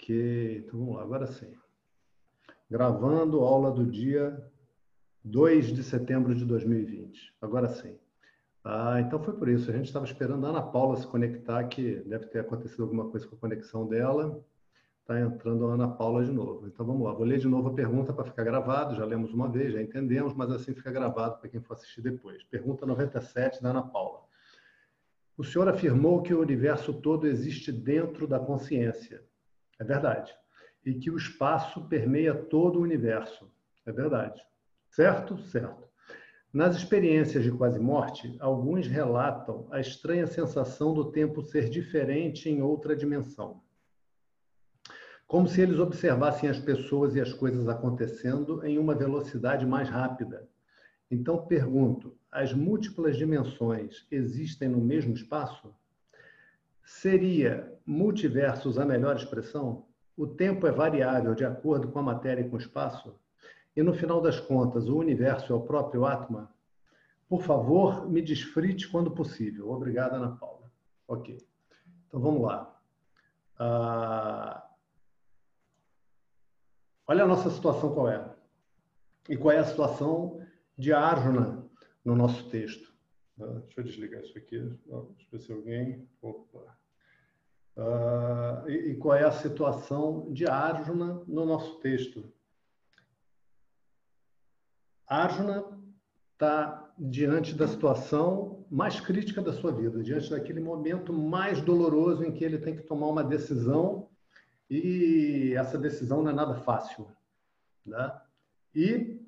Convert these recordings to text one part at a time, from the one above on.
Ok, então vamos lá, agora sim. Gravando aula do dia 2 de setembro de 2020. Agora sim. Ah, então foi por isso. A gente estava esperando a Ana Paula se conectar, que deve ter acontecido alguma coisa com a conexão dela. Está entrando a Ana Paula de novo. Então vamos lá. Vou ler de novo a pergunta para ficar gravado. Já lemos uma vez, já entendemos, mas assim fica gravado para quem for assistir depois. Pergunta 97 da Ana Paula. O senhor afirmou que o universo todo existe dentro da consciência. É verdade. E que o espaço permeia todo o universo. É verdade. Certo? Certo. Nas experiências de quase morte, alguns relatam a estranha sensação do tempo ser diferente em outra dimensão. Como se eles observassem as pessoas e as coisas acontecendo em uma velocidade mais rápida. Então pergunto: as múltiplas dimensões existem no mesmo espaço? Seria multiversos a melhor expressão? O tempo é variável de acordo com a matéria e com o espaço? E no final das contas, o universo é o próprio Atma? Por favor, me desfrite quando possível. Obrigada, Ana Paula. Ok. Então vamos lá. Ah, olha a nossa situação qual é. E qual é a situação de Arjuna no nosso texto. Ah, deixa eu desligar isso aqui. Deixa eu ver se alguém. Opa. Uh, e, e, qual é a situação de Arjuna no nosso texto. Arjuna está diante da situação mais crítica da sua vida, diante daquele momento mais doloroso em que ele tem que tomar uma decisão e essa decisão não é nada fácil. Né? E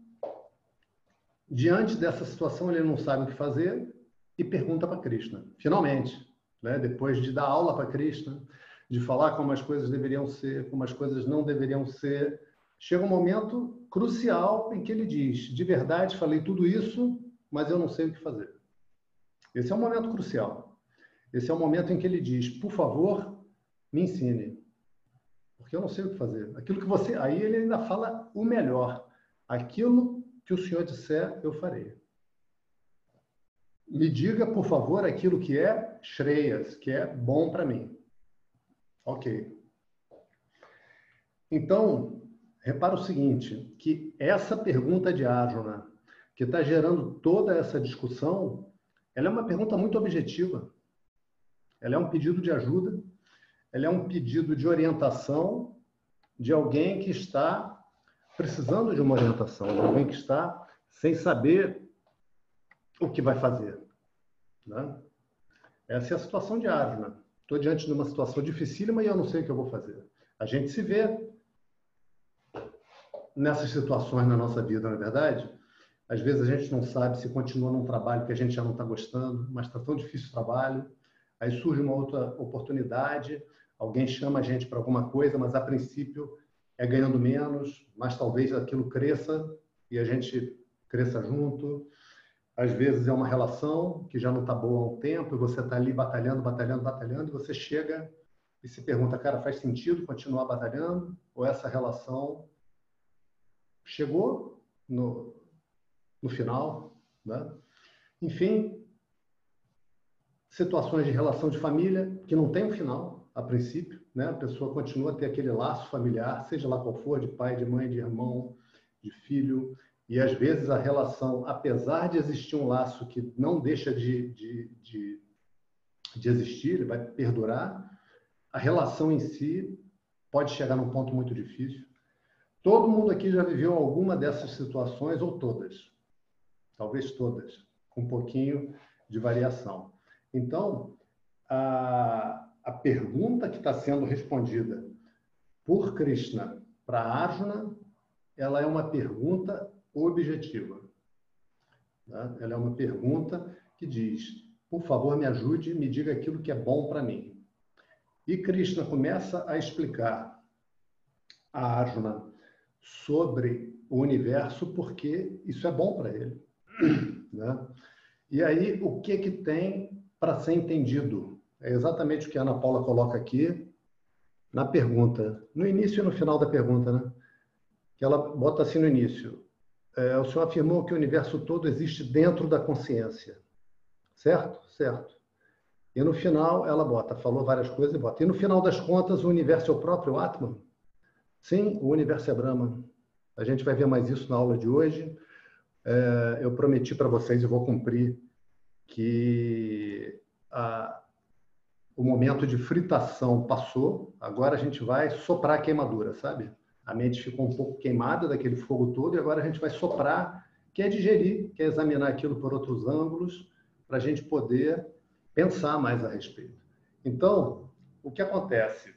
Diante dessa situação, ele não sabe o que fazer e pergunta para Krishna. Finalmente, né? depois de dar aula para Krishna, de falar como as coisas deveriam ser, como as coisas não deveriam ser, chega um momento crucial em que ele diz: de verdade, falei tudo isso, mas eu não sei o que fazer. Esse é um momento crucial. Esse é o momento em que ele diz: por favor, me ensine, porque eu não sei o que fazer. Aquilo que você, aí ele ainda fala o melhor. Aquilo que o senhor disser, eu farei. Me diga, por favor, aquilo que é Shreyas, que é bom para mim. Ok. Então, repara o seguinte, que essa pergunta de Arjuna, que está gerando toda essa discussão, ela é uma pergunta muito objetiva. Ela é um pedido de ajuda, ela é um pedido de orientação de alguém que está precisando de uma orientação, de alguém que está sem saber o que vai fazer. Né? Essa é a situação de Arjuna. Estou diante de uma situação dificílima e eu não sei o que eu vou fazer. A gente se vê nessas situações na nossa vida, não é verdade? Às vezes a gente não sabe se continua num trabalho que a gente já não está gostando, mas está tão difícil o trabalho. Aí surge uma outra oportunidade, alguém chama a gente para alguma coisa, mas a princípio é ganhando menos, mas talvez aquilo cresça e a gente cresça junto. Às vezes é uma relação que já não está boa há um tempo e você está ali batalhando, batalhando, batalhando e você chega e se pergunta, cara, faz sentido continuar batalhando ou essa relação chegou no, no final, né? Enfim, situações de relação de família que não tem um final, a princípio, né? A pessoa continua a ter aquele laço familiar, seja lá qual for, de pai, de mãe, de irmão, de filho, e às vezes a relação, apesar de existir um laço que não deixa de, de, de, de existir, ele vai perdurar, a relação em si pode chegar num ponto muito difícil. Todo mundo aqui já viveu alguma dessas situações, ou todas, talvez todas, com um pouquinho de variação. Então, a, a pergunta que está sendo respondida por Krishna para Arjuna, ela é uma pergunta objetiva. Né? Ela é uma pergunta que diz: por favor, me ajude, me diga aquilo que é bom para mim. E Krishna começa a explicar a Arjuna sobre o universo porque isso é bom para ele. Né? E aí, o que, que tem para ser entendido é exatamente o que a Ana Paula coloca aqui na pergunta, no início e no final da pergunta, né? Que ela bota assim no início. É, o senhor afirmou que o universo todo existe dentro da consciência. Certo? Certo. E no final ela bota, falou várias coisas e bota. E no final das contas, o universo é o próprio Atman? Sim, o universo é Brahma. A gente vai ver mais isso na aula de hoje. É, eu prometi para vocês e vou cumprir que a, o momento de fritação passou. Agora a gente vai soprar a queimadura, sabe? A mente ficou um pouco queimada daquele fogo todo e agora a gente vai soprar, que é digerir, que é examinar aquilo por outros ângulos, para a gente poder pensar mais a respeito. Então, o que acontece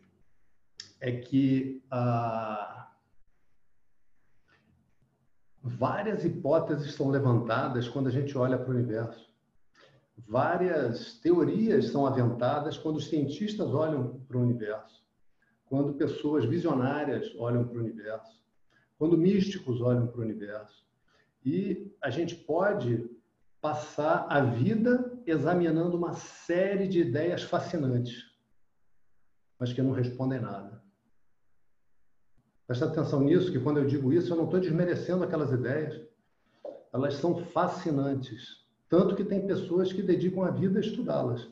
é que ah, várias hipóteses são levantadas quando a gente olha para o universo. Várias teorias são aventadas quando os cientistas olham para o universo, quando pessoas visionárias olham para o universo, quando místicos olham para o universo. E a gente pode passar a vida examinando uma série de ideias fascinantes, mas que não respondem nada. Presta atenção nisso, que quando eu digo isso, eu não estou desmerecendo aquelas ideias. Elas são fascinantes. Tanto que tem pessoas que dedicam a vida a estudá-las.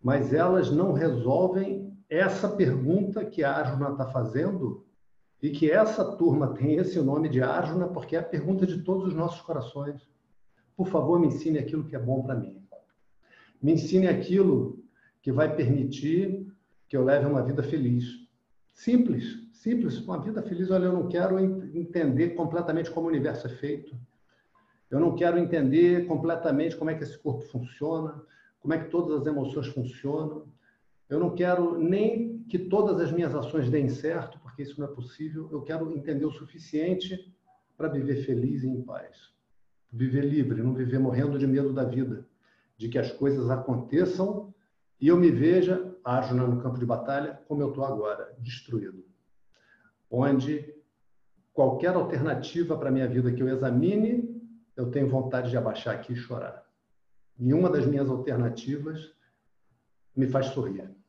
Mas elas não resolvem essa pergunta que a Arjuna está fazendo e que essa turma tem esse nome de Arjuna porque é a pergunta de todos os nossos corações. Por favor, me ensine aquilo que é bom para mim. Me ensine aquilo que vai permitir que eu leve uma vida feliz. Simples, simples, uma vida feliz. Olha, eu não quero entender completamente como o universo é feito. Eu não quero entender completamente como é que esse corpo funciona, como é que todas as emoções funcionam. Eu não quero nem que todas as minhas ações deem certo, porque isso não é possível. Eu quero entender o suficiente para viver feliz e em paz viver livre, não viver morrendo de medo da vida, de que as coisas aconteçam e eu me veja, Arjuna no campo de batalha, como eu estou agora, destruído. Onde qualquer alternativa para a minha vida que eu examine, eu tenho vontade de abaixar aqui e chorar. Nenhuma das minhas alternativas me faz sorrir.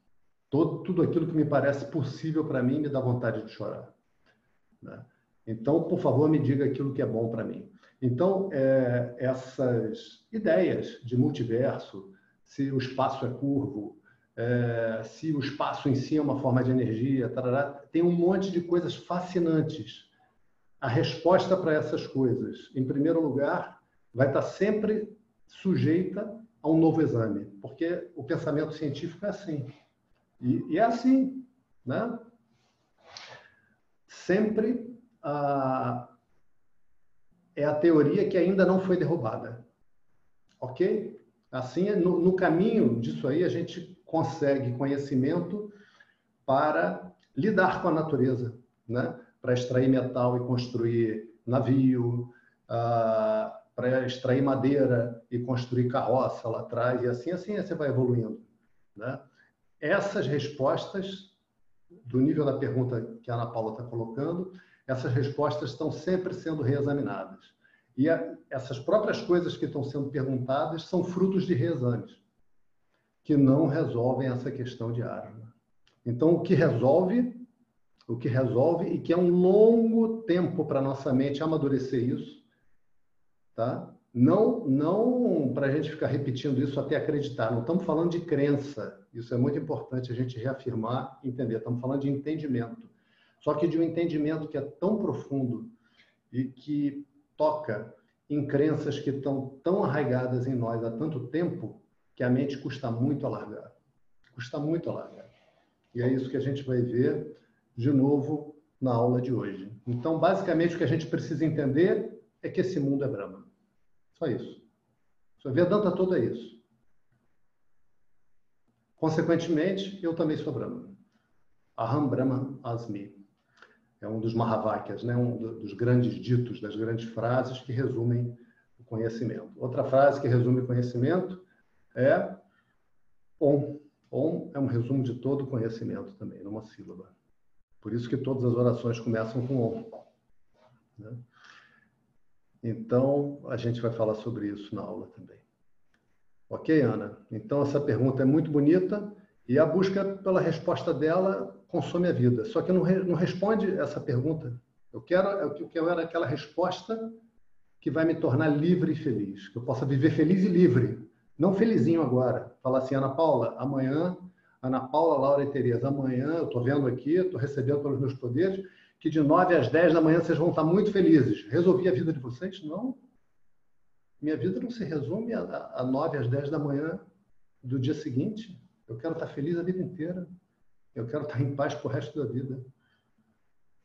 Todo, tudo aquilo que me parece possível para mim me dá vontade de chorar. Né? Então, por favor, me diga aquilo que é bom para mim. Então, é, essas ideias de multiverso, se o espaço é curvo, é, se o espaço em si é uma forma de energia, tarará, tem um monte de coisas fascinantes. A resposta para essas coisas, em primeiro lugar, vai estar sempre sujeita a um novo exame, porque o pensamento científico é assim. E, e é assim, né? Sempre a, é a teoria que ainda não foi derrubada. Ok? Assim, no, no caminho disso aí, a gente consegue conhecimento para lidar com a natureza, né? para extrair metal e construir navio, uh, para extrair madeira e construir carroça lá atrás, e assim, assim você vai evoluindo. Né? Essas respostas, do nível da pergunta que a Ana Paula está colocando, essas respostas estão sempre sendo reexaminadas. E a, essas próprias coisas que estão sendo perguntadas são frutos de reexames, que não resolvem essa questão de arma. Então, o que resolve, o que resolve e que é um longo tempo para nossa mente amadurecer isso, tá? Não, não para a gente ficar repetindo isso até acreditar. Não estamos falando de crença. Isso é muito importante a gente reafirmar, entender. Estamos falando de entendimento. Só que de um entendimento que é tão profundo e que toca em crenças que estão tão arraigadas em nós há tanto tempo que a mente custa muito a largar. Custa muito a largar. E é isso que a gente vai ver de novo na aula de hoje. Então, basicamente, o que a gente precisa entender é que esse mundo é Brahma. Só isso. Sua Vedanta toda é isso. Consequentemente, eu também sou Brahma. Aham Brahma Asmi é um dos Mahavakyas, né? um dos grandes ditos, das grandes frases que resumem o conhecimento. Outra frase que resume o conhecimento é Om. Om é um resumo de todo o conhecimento também, numa sílaba. Por isso que todas as orações começam com Om. Né? Então, a gente vai falar sobre isso na aula também. Ok, Ana? Então, essa pergunta é muito bonita e a busca pela resposta dela consome a vida. Só que não, não responde essa pergunta. Eu quero, eu quero aquela resposta que vai me tornar livre e feliz, que eu possa viver feliz e livre, Não felizinho agora. Falar assim, Ana Paula, amanhã, Ana Paula, Laura e Tereza, amanhã, eu estou vendo aqui, estou recebendo pelos meus poderes, que de 9 às 10 da manhã vocês vão estar muito felizes. Resolvi a vida de vocês? Não. Minha vida não se resume a, a 9 às 10 da manhã do dia seguinte. Eu quero estar feliz a vida inteira. Eu quero estar em paz o resto da vida.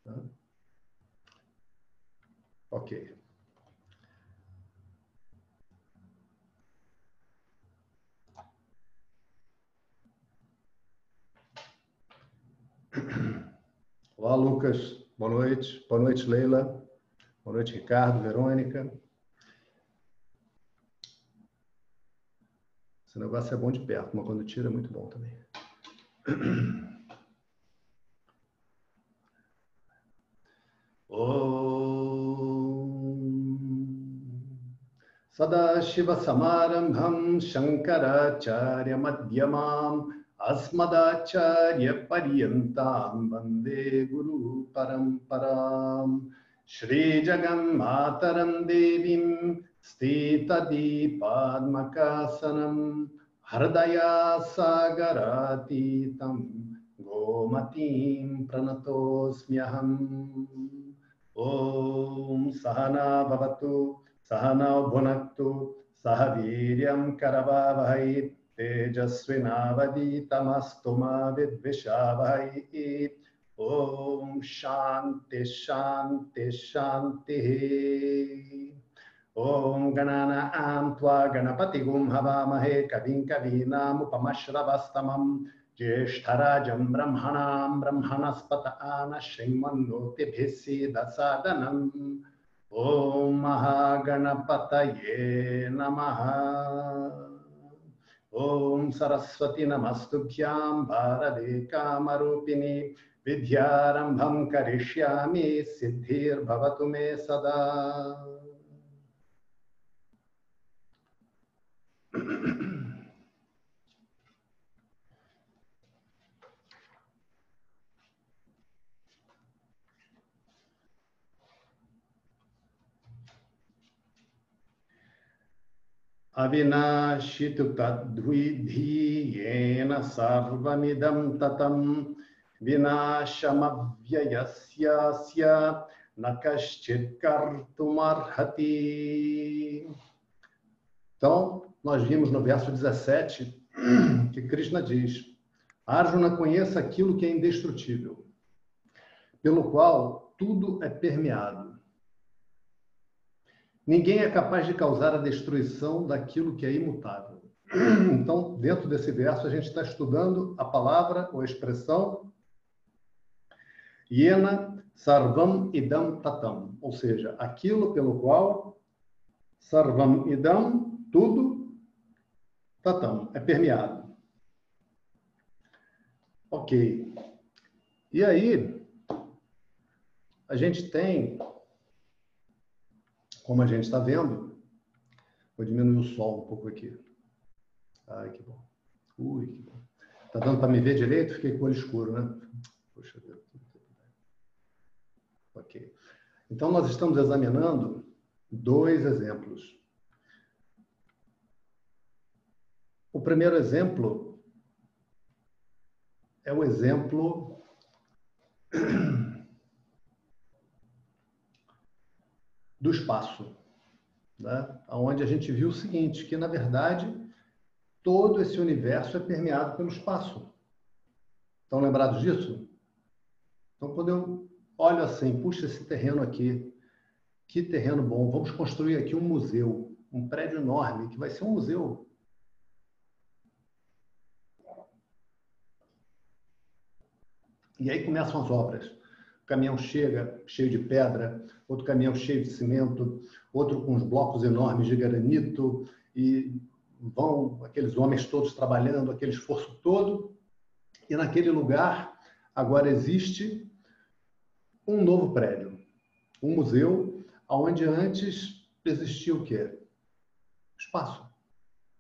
Tá? Ok. Olá, Lucas. Boa noite. Boa noite, Leila. Boa noite, Ricardo, Verônica. Esse negócio é bom de perto, mas quando tira é muito bom também. सदाशिवसमारम्भं शङ्कराचार्यमध्यमाम् अस्मदाचार्यपर्यन्तां वंदे गुरुपरम्पराम्। श्रीजगन्मातरं देवीं स्थितदीपात्मकासनं हृदया सागरातीतं गोमतीं प्रणतोऽस्म्यहम्। ॐ सहना भवतु, सहनौ भुनक्तु, सह वीर्यं करवावहै तेजस्विनावदीतमस्तु मा विद्विषावहै। ॐ शान्ति शान्ति, शान्तिः। ॐ गणानां त्वा गणपतिगुं हवामहे कविं कवीनामुपमश्रवस्तमम् ज्येष्ठराजं ब्रह्मणां ब्रह्मणस्पत आन श्रीमन्नोतिभिः सीदसादनम्। ॐ महागणपतये नमः। ॐ सरस्वती नमस्तुभ्यां भारते कामरूपिणी विद्यारम्भं करिष्यामि सिद्धिर्भवतु मे सदा। अविनाशितु तद्विधि येन सर्वमिदं ततं विनाशमव्ययस्यास्य न कश्चित् कर्तुमर्हति Então, nós vimos no verso 17 que Krishna diz: Arjuna conheça aquilo que é indestrutível, pelo qual tudo é permeado. Ninguém é capaz de causar a destruição daquilo que é imutável. Então, dentro desse verso, a gente está estudando a palavra ou a expressão Yena Sarvam Idam Tatam, ou seja, aquilo pelo qual Sarvam Idam tudo tatão, é permeado. Ok. E aí, a gente tem, como a gente está vendo, vou diminuir o sol um pouco aqui. Ai, que bom. Ui, que bom. Tá dando para me ver direito? Fiquei com o olho escuro, né? Poxa. Ok. Então, nós estamos examinando dois exemplos. O primeiro exemplo é o exemplo do espaço, né? onde a gente viu o seguinte, que na verdade todo esse universo é permeado pelo espaço. Estão lembrados disso? Então, quando eu olho assim, puxa esse terreno aqui, que terreno bom, vamos construir aqui um museu, um prédio enorme, que vai ser um museu E aí começam as obras. Caminhão chega cheio de pedra, outro caminhão cheio de cimento, outro com uns blocos enormes de granito, e vão aqueles homens todos trabalhando, aquele esforço todo. E naquele lugar agora existe um novo prédio, um museu, onde antes existia o quê? Espaço.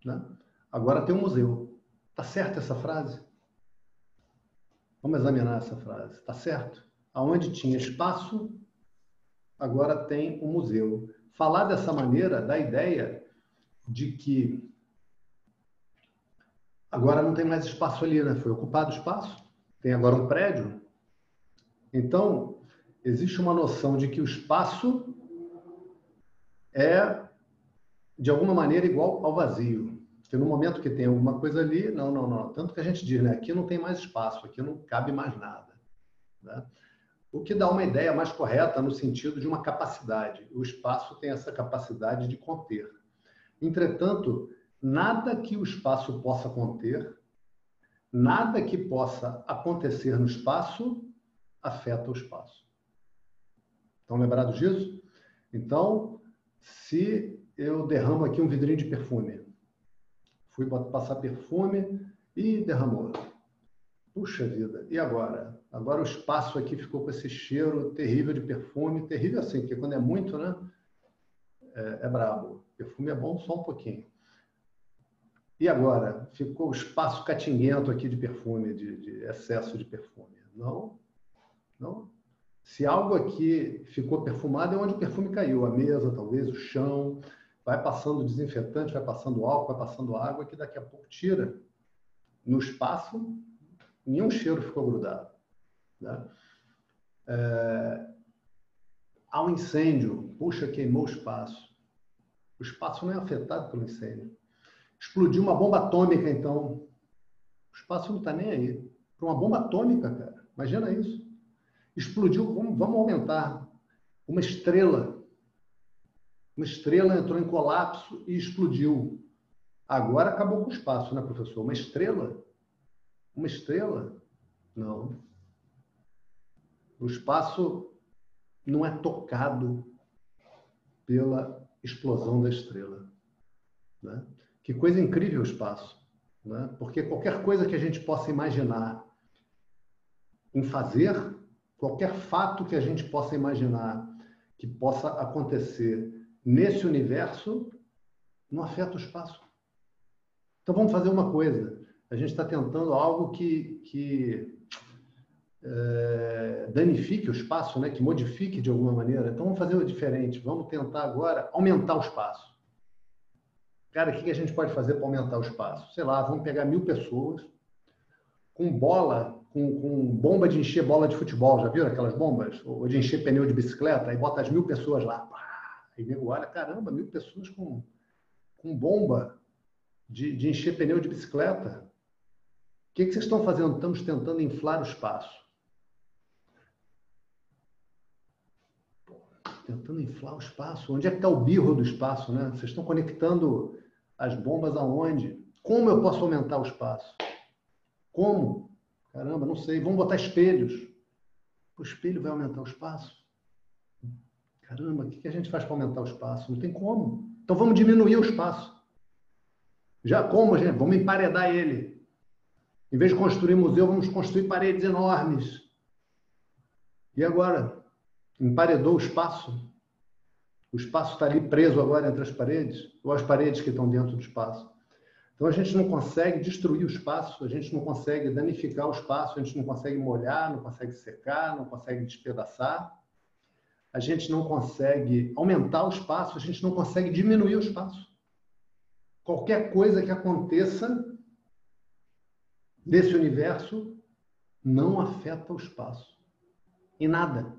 Né? Agora tem um museu. Tá certa essa frase? Vamos examinar essa frase, tá certo? Aonde tinha espaço, agora tem um museu. Falar dessa maneira dá a ideia de que agora não tem mais espaço ali, né? Foi ocupado o espaço, tem agora um prédio. Então, existe uma noção de que o espaço é, de alguma maneira, igual ao vazio. Que no momento que tem alguma coisa ali, não, não, não. Tanto que a gente diz, né? Aqui não tem mais espaço, aqui não cabe mais nada. Né? O que dá uma ideia mais correta no sentido de uma capacidade. O espaço tem essa capacidade de conter. Entretanto, nada que o espaço possa conter, nada que possa acontecer no espaço, afeta o espaço. Estão lembrados disso? Então, se eu derramo aqui um vidrinho de perfume, fui passar perfume e derramou. Puxa vida, e agora? Agora o espaço aqui ficou com esse cheiro terrível de perfume, terrível assim, porque quando é muito, né? É, é brabo. Perfume é bom só um pouquinho. E agora? Ficou o espaço catinguento aqui de perfume, de, de excesso de perfume. Não, não. Se algo aqui ficou perfumado, é onde o perfume caiu. A mesa, talvez, o chão. Vai passando desinfetante, vai passando álcool, vai passando água, que daqui a pouco tira. No espaço, nenhum cheiro ficou grudado. Né? É... Há um incêndio, puxa, queimou o espaço. O espaço não é afetado pelo incêndio. Explodiu uma bomba atômica, então. O espaço não está nem aí. Para uma bomba atômica, cara. Imagina isso. Explodiu, vamos, vamos aumentar. Uma estrela. Uma estrela entrou em colapso e explodiu. Agora acabou com o espaço, né, professor? Uma estrela? Uma estrela? Não. O espaço não é tocado pela explosão da estrela. Né? Que coisa incrível o espaço. Né? Porque qualquer coisa que a gente possa imaginar em fazer, qualquer fato que a gente possa imaginar que possa acontecer nesse universo, não afeta o espaço. Então vamos fazer uma coisa. A gente está tentando algo que, que é, danifique o espaço, né? que modifique de alguma maneira. Então vamos fazer o diferente. Vamos tentar agora aumentar o espaço. Cara, o que a gente pode fazer para aumentar o espaço? Sei lá, vamos pegar mil pessoas com bola, com, com, bomba de encher bola de futebol. Já viram aquelas bombas? Ou de encher pneu de bicicleta? Aí bota as mil pessoas lá. Aí nego olha, caramba, mil pessoas com, com bomba de, de encher pneu de bicicleta. Que, que vocês estão fazendo? Estamos tentando inflar o espaço. tentando inflar o espaço. Onde é que está o birro do espaço, né? Vocês estão conectando as bombas aonde? Como eu posso aumentar o espaço? Como? Caramba, não sei. Vamos botar espelhos. O espelho vai aumentar o espaço? Caramba, o que a gente faz para aumentar o espaço? Não tem como. Então vamos diminuir o espaço. Já como, gente? Vamos emparedar ele. Em vez de construir museu, vamos construir paredes enormes. E agora? emparedou o espaço. O espaço está ali preso agora entre as paredes, ou as paredes que estão dentro do espaço. Então a gente não consegue destruir o espaço, a gente não consegue danificar o espaço, a gente não consegue molhar, não consegue secar, não consegue despedaçar. A gente não consegue aumentar o espaço, a gente não consegue diminuir o espaço. Qualquer coisa que aconteça nesse universo não afeta o espaço. Em nada.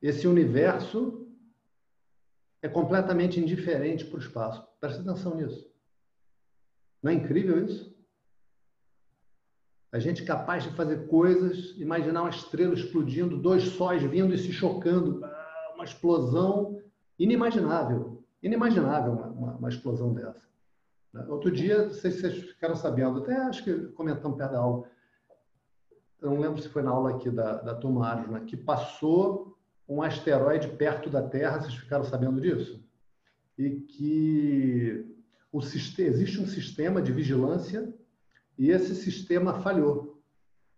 Esse universo é completamente indiferente para o espaço. Presta atenção nisso. Não é incrível isso? A gente é capaz de fazer coisas, imaginar uma estrela explodindo, dois sóis vindo e se chocando, uma explosão inimaginável. Inimaginável uma, uma, uma explosão dessa. Outro dia, não sei se vocês ficaram sabendo, até acho que comentamos perto da aula, eu não lembro se foi na aula aqui da, da turma né, que passou um asteroide perto da Terra, vocês ficaram sabendo disso? E que o, existe um sistema de vigilância e esse sistema falhou.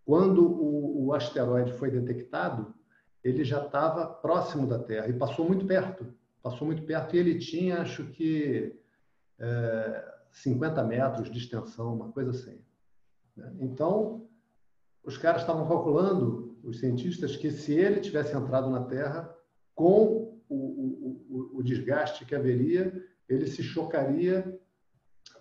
Quando o, o asteroide foi detectado, ele já estava próximo da Terra e passou muito perto. Passou muito perto e ele tinha, acho que, é, 50 metros de extensão, uma coisa assim. Né? Então, os caras estavam calculando os cientistas, que se ele tivesse entrado na Terra, com o, o, o, desgaste que haveria, ele se chocaria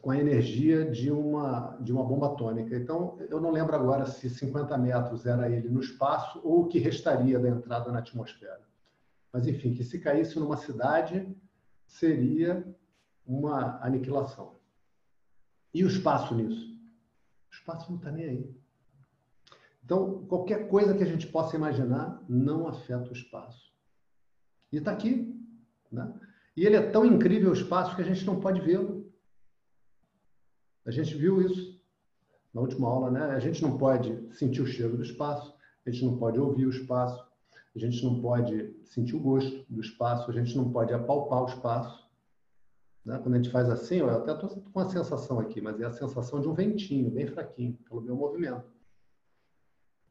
com a energia de uma, de uma bomba atômica. Então, eu não lembro agora se 50 metros era ele no espaço ou o que restaria da entrada na atmosfera. Mas, enfim, que se caísse numa cidade, seria uma aniquilação. E o espaço nisso? O espaço não está nem aí. Então, qualquer coisa que a gente possa imaginar não afeta o espaço. E está aqui. Né? E ele é tão incrível o espaço que a gente não pode vê-lo. A gente viu isso na última aula, né? A gente não pode sentir o cheiro do espaço, a gente não pode ouvir o espaço, a gente não pode sentir o gosto do espaço, a gente não pode apalpar o espaço. Né? Quando a gente faz assim, eu até estou com a sensação aqui, mas é a sensação de um ventinho, bem fraquinho, pelo meu movimento.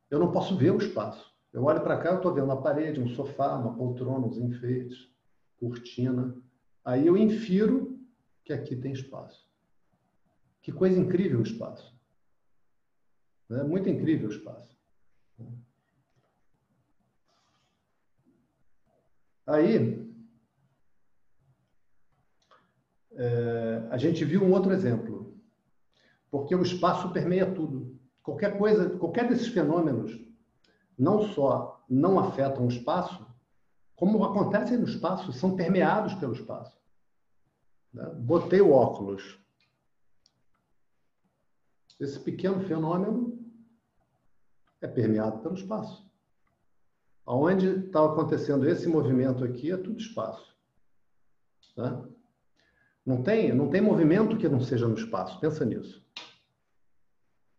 Eu não posso ver o espaço. Eu olho para cá, eu estou vendo a parede, um sofá, uma poltrona, uns enfeites, cortina. Aí eu infiro que aqui tem espaço. Que coisa incrível o espaço. É muito incrível o espaço. Aí, é, a gente viu um outro exemplo. Porque o espaço permeia tudo. Qualquer coisa, qualquer desses fenômenos, não só não afetam o espaço, como acontecem no espaço, são permeados pelo espaço. Né? Botei o óculos esse pequeno fenômeno é permeado pelo espaço. Aonde está acontecendo esse movimento aqui é tudo espaço. Tá? Não tem, não tem movimento que não seja no espaço. Pensa nisso.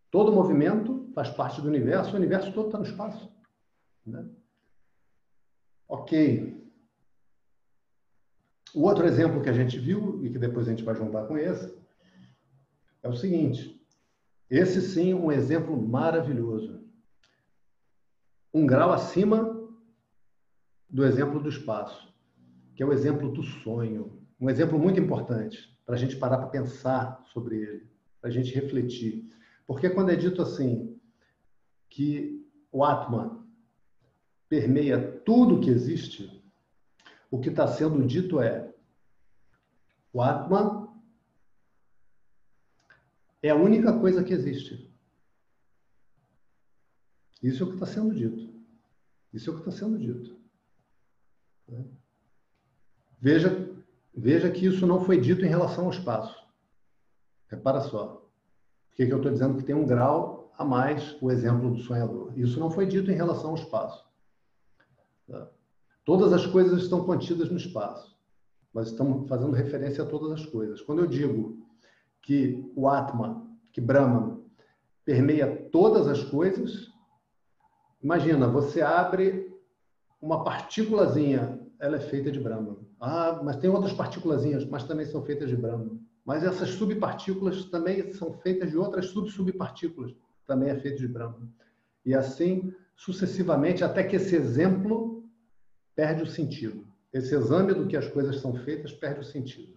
Todo movimento faz parte do universo, o universo todo está no espaço. Né? Ok. O outro exemplo que a gente viu, e que depois a gente vai juntar com esse, é o seguinte: esse sim, um exemplo maravilhoso. Um grau acima do exemplo do espaço, que é o exemplo do sonho. Um exemplo muito importante para a gente parar para pensar sobre ele, para a gente refletir. Porque quando é dito assim, que o Atman permeia tudo que existe, o que está sendo dito é: o Atman é a única coisa que existe. Isso é o que está sendo dito. Isso é o que está sendo dito. Veja, veja que isso não foi dito em relação ao espaço. Repara só. Por que, eu estou dizendo que tem um grau a mais o exemplo do sonhador? Isso não foi dito em relação ao espaço. Tá? Todas as coisas estão contidas no espaço. Mas estamos fazendo referência a todas as coisas. Quando eu digo que o Atma, que Brahman, permeia todas as coisas. Imagina, você abre uma partículazinha, ela é feita de Brahman. Ah, mas tem outras partículazinhas, mas também são feitas de Brahman. Mas essas subpartículas também são feitas de outras sub-subpartículas, também é feito de Brahman. E assim sucessivamente, até que esse exemplo perde o sentido. Esse exame do que as coisas são feitas perde o sentido.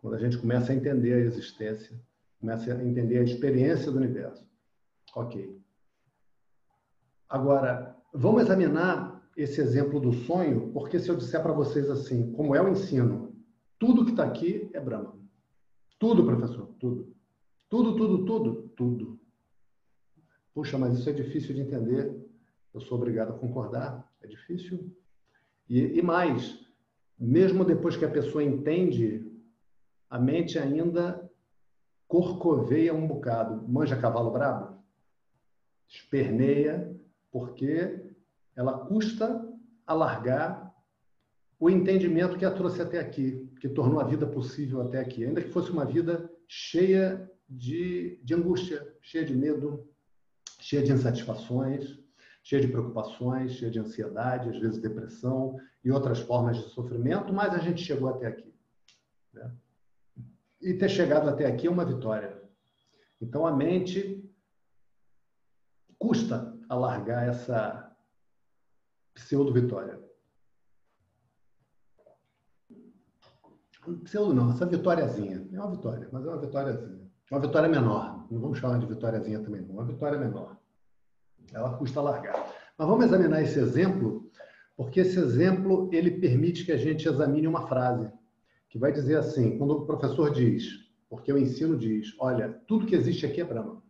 Quando a gente começa a entender a existência, começa a entender a experiência do universo. Ok. Agora, vamos examinar esse exemplo do sonho, porque se eu disser para vocês assim, como é o ensino, tudo que está aqui é Brahma. Tudo, professor, tudo. Tudo, tudo, tudo, tudo. Puxa, mas isso é difícil de entender. Eu sou obrigado a concordar. É difícil. E, e mais, mesmo depois que a pessoa entende a mente ainda corcoveia um bocado. Manja cavalo brabo? Esperneia, porque ela custa alargar o entendimento que a trouxe até aqui, que tornou a vida possível até aqui. Ainda que fosse uma vida cheia de, de angústia, cheia de medo, cheia de insatisfações, cheia de preocupações, cheia de ansiedade, às vezes depressão e outras formas de sofrimento, mas a gente chegou até aqui. Né? e ter chegado até aqui é uma vitória. Então a mente custa alargar essa pseudo-vitória. Pseudo não, essa vitóriazinha. É uma vitória, mas é uma vitóriazinha. Uma vitória menor. Não vamos chamar de vitóriazinha também, não. Uma vitória menor. Ela custa alargar. Mas vamos examinar esse exemplo, porque esse exemplo ele permite que a gente examine uma frase que vai dizer assim: quando o professor diz Porque o ensino diz, olha, tudo que existe aqui é Brahma.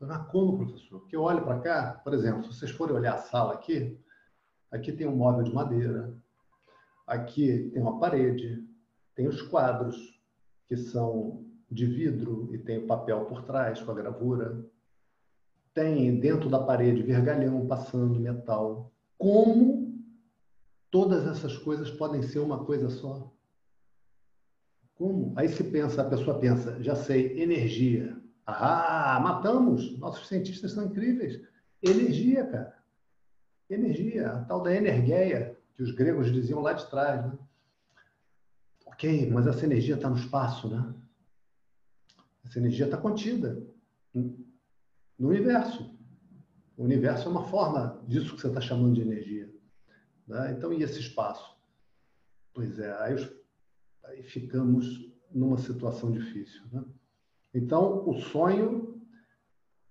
Mas como, professor? Porque eu olho para cá, por exemplo, se vocês forem olhar a sala aqui, aqui tem um móvel de madeira, aqui tem uma parede, tem os quadros, que são de vidro e tem o papel por trás com a gravura. Tem dentro da parede vergalhão passando, metal. Como todas essas coisas podem ser uma coisa só? Como? Aí se pensa, a pessoa pensa, já sei, energia. Ah, matamos! Nossos cientistas são incríveis. Energia, cara. Energia, a tal da energeia, que os gregos diziam lá de trás. Né? Ok, mas essa energia está no espaço, né? Essa energia está contida no universo. O universo é uma forma disso que você está chamando de energia. Né? Então, e esse espaço? Pois é, aí, aí ficamos numa situação difícil. Né? Então, o sonho,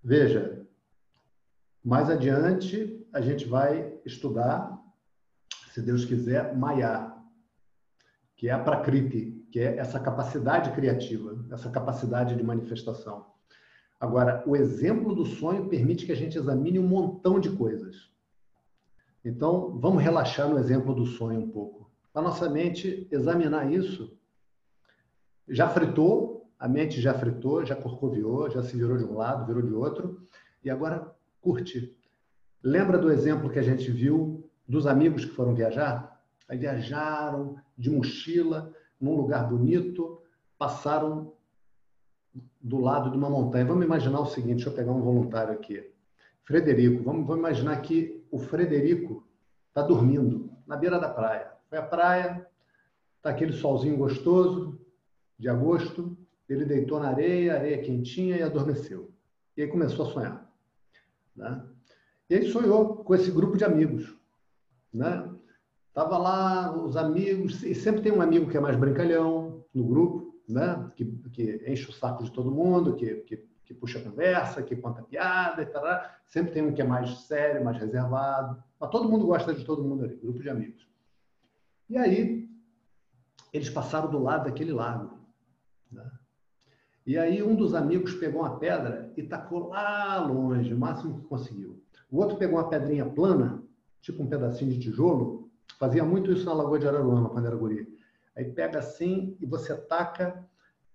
veja, mais adiante a gente vai estudar, se Deus quiser, Maya, que é a Prakriti, que é essa capacidade criativa, essa capacidade de manifestação. Agora, o exemplo do sonho permite que a gente examine um montão de coisas. Então, vamos relaxar no exemplo do sonho um pouco. A nossa mente examinar isso já fritou, a mente já fritou, já corcoviou, já se virou de um lado, virou de outro, e agora curte. Lembra do exemplo que a gente viu dos amigos que foram viajar? Aí viajaram de mochila num lugar bonito, passaram do lado de uma montanha. Vamos imaginar o seguinte, deixa eu pegar um voluntário aqui. Frederico, vamos, vamos imaginar que o Frederico está dormindo na beira da praia. Foi à praia, está aquele solzinho gostoso de agosto, ele deitou na areia, areia quentinha e adormeceu. E aí começou a sonhar. Né? E aí sonhou com esse grupo de amigos. Né? Tava lá os amigos, e sempre tem um amigo que é mais brincalhão no grupo, né? que, que enche o saco de todo mundo, que, que, que puxa conversa, que conta piada e tal. Sempre tem um que é mais sério, mais reservado. Mas todo mundo gosta de todo mundo ali, grupo de amigos. E aí, eles passaram do lado daquele lago. Né? E aí um dos amigos pegou uma pedra e tacou lá longe, o máximo que conseguiu. O outro pegou uma pedrinha plana, tipo um pedacinho de tijolo, fazia muito isso na Lagoa de Araruama, quando era guri. Aí pega assim e você taca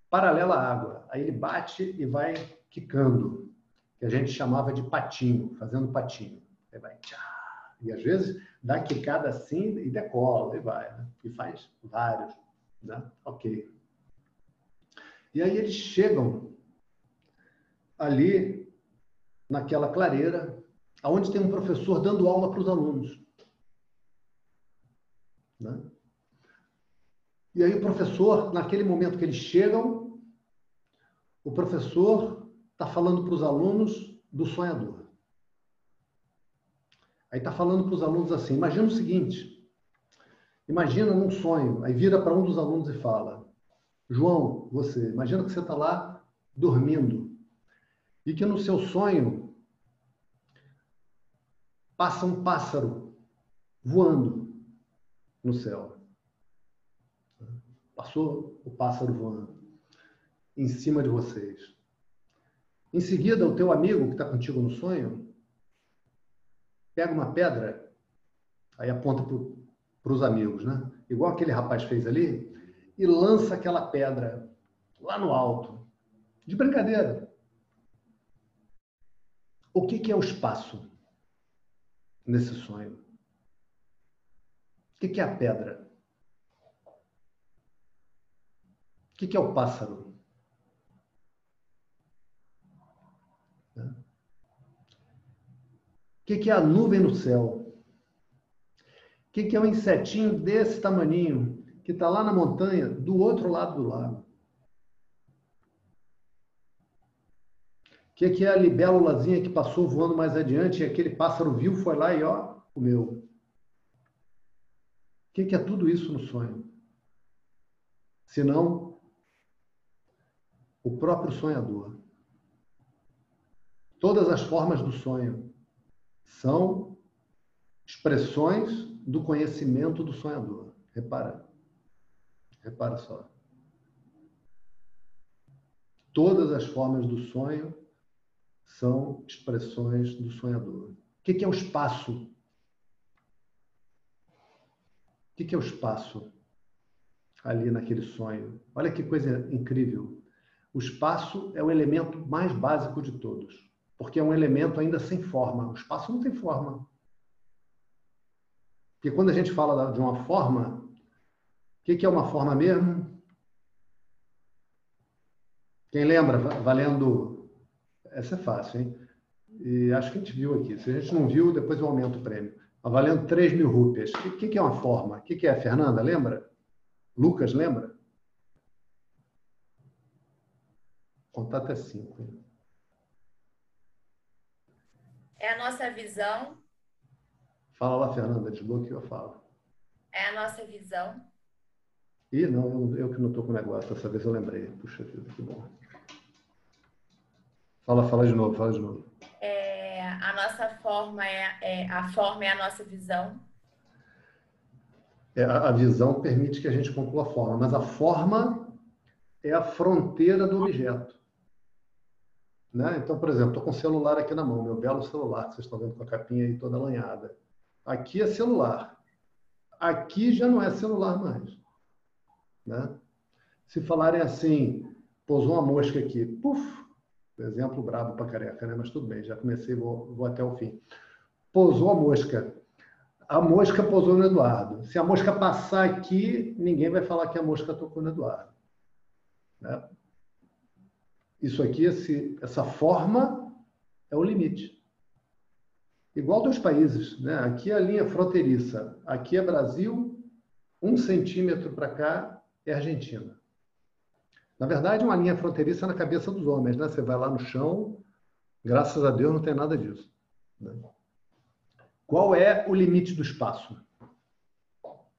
paralela à água. Aí ele bate e vai quicando, que a gente chamava de patinho, fazendo patinho. Aí vai tchá, e às vezes dá quicada assim e decola, e vai, né? e faz vários. Né? Ok. E aí eles chegam ali naquela clareira, aonde tem um professor dando aula para os alunos. Né? E aí o professor, naquele momento que eles chegam, o professor está falando para os alunos do sonhador. Aí está falando para os alunos assim: imagina o seguinte, imagina um sonho, aí vira para um dos alunos e fala: João, você, imagina que você está lá dormindo e que no seu sonho passa um pássaro voando no céu. Passou o pássaro voando em cima de vocês. Em seguida, o teu amigo que está contigo no sonho pega uma pedra, aí aponta para os amigos, né? Igual aquele rapaz fez ali, e lança aquela pedra lá no alto, de brincadeira. O que, que é o espaço nesse sonho? O que, que é a pedra? O que, que é o pássaro? O que, que é a nuvem no céu? O que, que é um insetinho desse tamaninho que está lá na montanha, do outro lado do lago. O que, que é a libélulazinha que passou voando mais adiante e aquele pássaro viu, foi lá e ó, comeu? O que, que é tudo isso no sonho? Senão o próprio sonhador. Todas as formas do sonho são expressões do conhecimento do sonhador. Repara. Repara só. Todas as formas do sonho são expressões do sonhador. O que é o espaço? O que é o espaço ali naquele sonho? Olha que coisa incrível. O espaço é o elemento mais básico de todos, porque é um elemento ainda sem forma. O espaço não tem forma. Porque quando a gente fala de uma forma, o que é uma forma mesmo? Quem lembra, valendo. Essa é fácil, hein? E acho que a gente viu aqui. Se a gente não viu, depois eu aumento o prêmio. Tá valendo 3 mil rúpias. O que é uma forma? O que é, Fernanda? Lembra? Lucas, lembra? Contar até 5. É a nossa visão. Fala lá, Fernanda, desbloqueou eu falo. É a nossa visão. Ih, não, eu, eu que não estou com o negócio, dessa vez eu lembrei. Puxa vida, que bom. Fala, fala de novo, fala de novo. É, a nossa forma é, é, a forma é a nossa visão. É, a, a visão permite que a gente conclua a forma, mas a forma é a fronteira do objeto. Né? Então, por exemplo, estou com o celular aqui na mão, meu belo celular, que vocês estão vendo com a capinha aí toda lanhada. Aqui é celular. Aqui já não é celular mais. Né? Se falarem assim, pousou uma mosca aqui, puf, Exemplo brabo para careca, né? Mas tudo bem, já comecei, vou, vou até o fim. Pousou a mosca. A mosca pousou no Eduardo. Se a mosca passar aqui, ninguém vai falar que a mosca tocou no Eduardo. Né? Isso aqui, esse, essa forma, é o limite. Igual dos países. Né? Aqui é a linha fronteiriça. Aqui é Brasil, um centímetro para cá é Argentina. Na verdade, uma linha fronteiriça na cabeça dos homens, né? Você vai lá no chão, graças a Deus não tem nada disso. Né? Qual é o limite do espaço?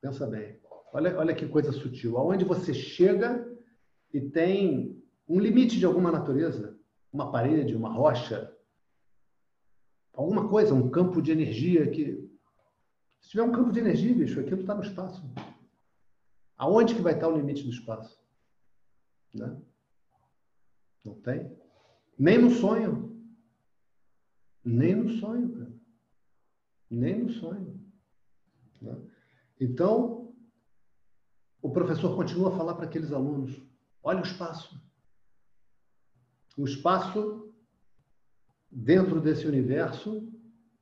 Pensa bem. Olha, olha que coisa sutil. Aonde você chega e tem um limite de alguma natureza, uma parede, uma rocha, alguma coisa, um campo de energia que. Se tiver um campo de energia, bicho, aquilo está no espaço. Aonde que vai estar o limite do espaço? Né? Não tem? Nem no sonho. Nem no sonho, cara. Nem no sonho. Né? Então, o professor continua a falar para aqueles alunos: olha o espaço. O espaço, dentro desse universo,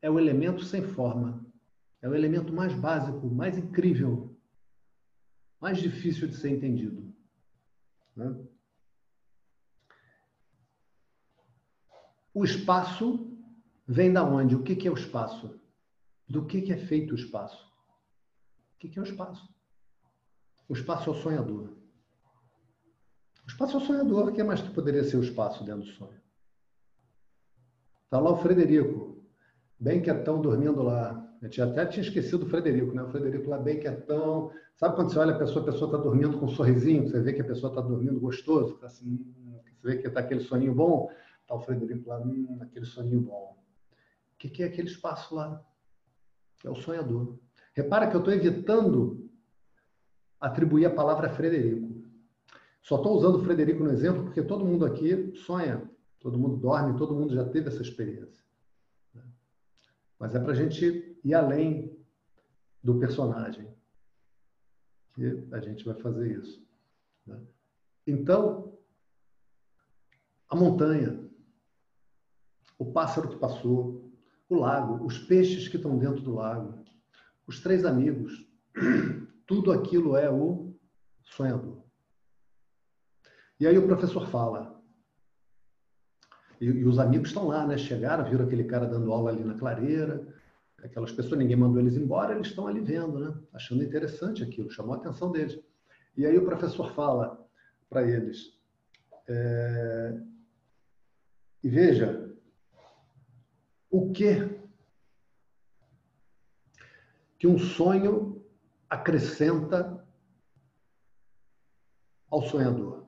é o elemento sem forma. É o elemento mais básico, mais incrível, mais difícil de ser entendido. Né? O espaço vem da onde? O que, que é o espaço? Do que, que é feito o espaço? O que, que é o espaço? O espaço é o sonhador. O espaço é o sonhador. O que mais poderia ser o espaço dentro do sonho? Está lá o Frederico, bem quietão, dormindo lá. Eu tinha, até tinha esquecido o Frederico, né? O Frederico lá bem quietão. Sabe quando você olha a pessoa, a pessoa está dormindo com um sorrisinho, você vê que a pessoa está dormindo gostoso, tá assim, você vê que está aquele soninho bom, está o Frederico lá, hum, aquele soninho bom. O que, que é aquele espaço lá? É o sonhador. Repara que eu estou evitando atribuir a palavra Frederico. Só estou usando o Frederico no exemplo porque todo mundo aqui sonha, todo mundo dorme, todo mundo já teve essa experiência. Mas é para a gente ir além do personagem que a gente vai fazer isso. Né? Então, a montanha, o pássaro que passou, o lago, os peixes que estão dentro do lago, os três amigos, tudo aquilo é o sonhador. E aí o professor fala, e, e, os amigos estão lá, né? Chegaram, viram aquele cara dando aula ali na clareira, aquelas pessoas, ninguém mandou eles embora, eles estão ali vendo, né? Achando interessante aquilo, chamou a atenção deles. E aí o professor fala para eles, é... e veja, o que que um sonho acrescenta ao sonhador?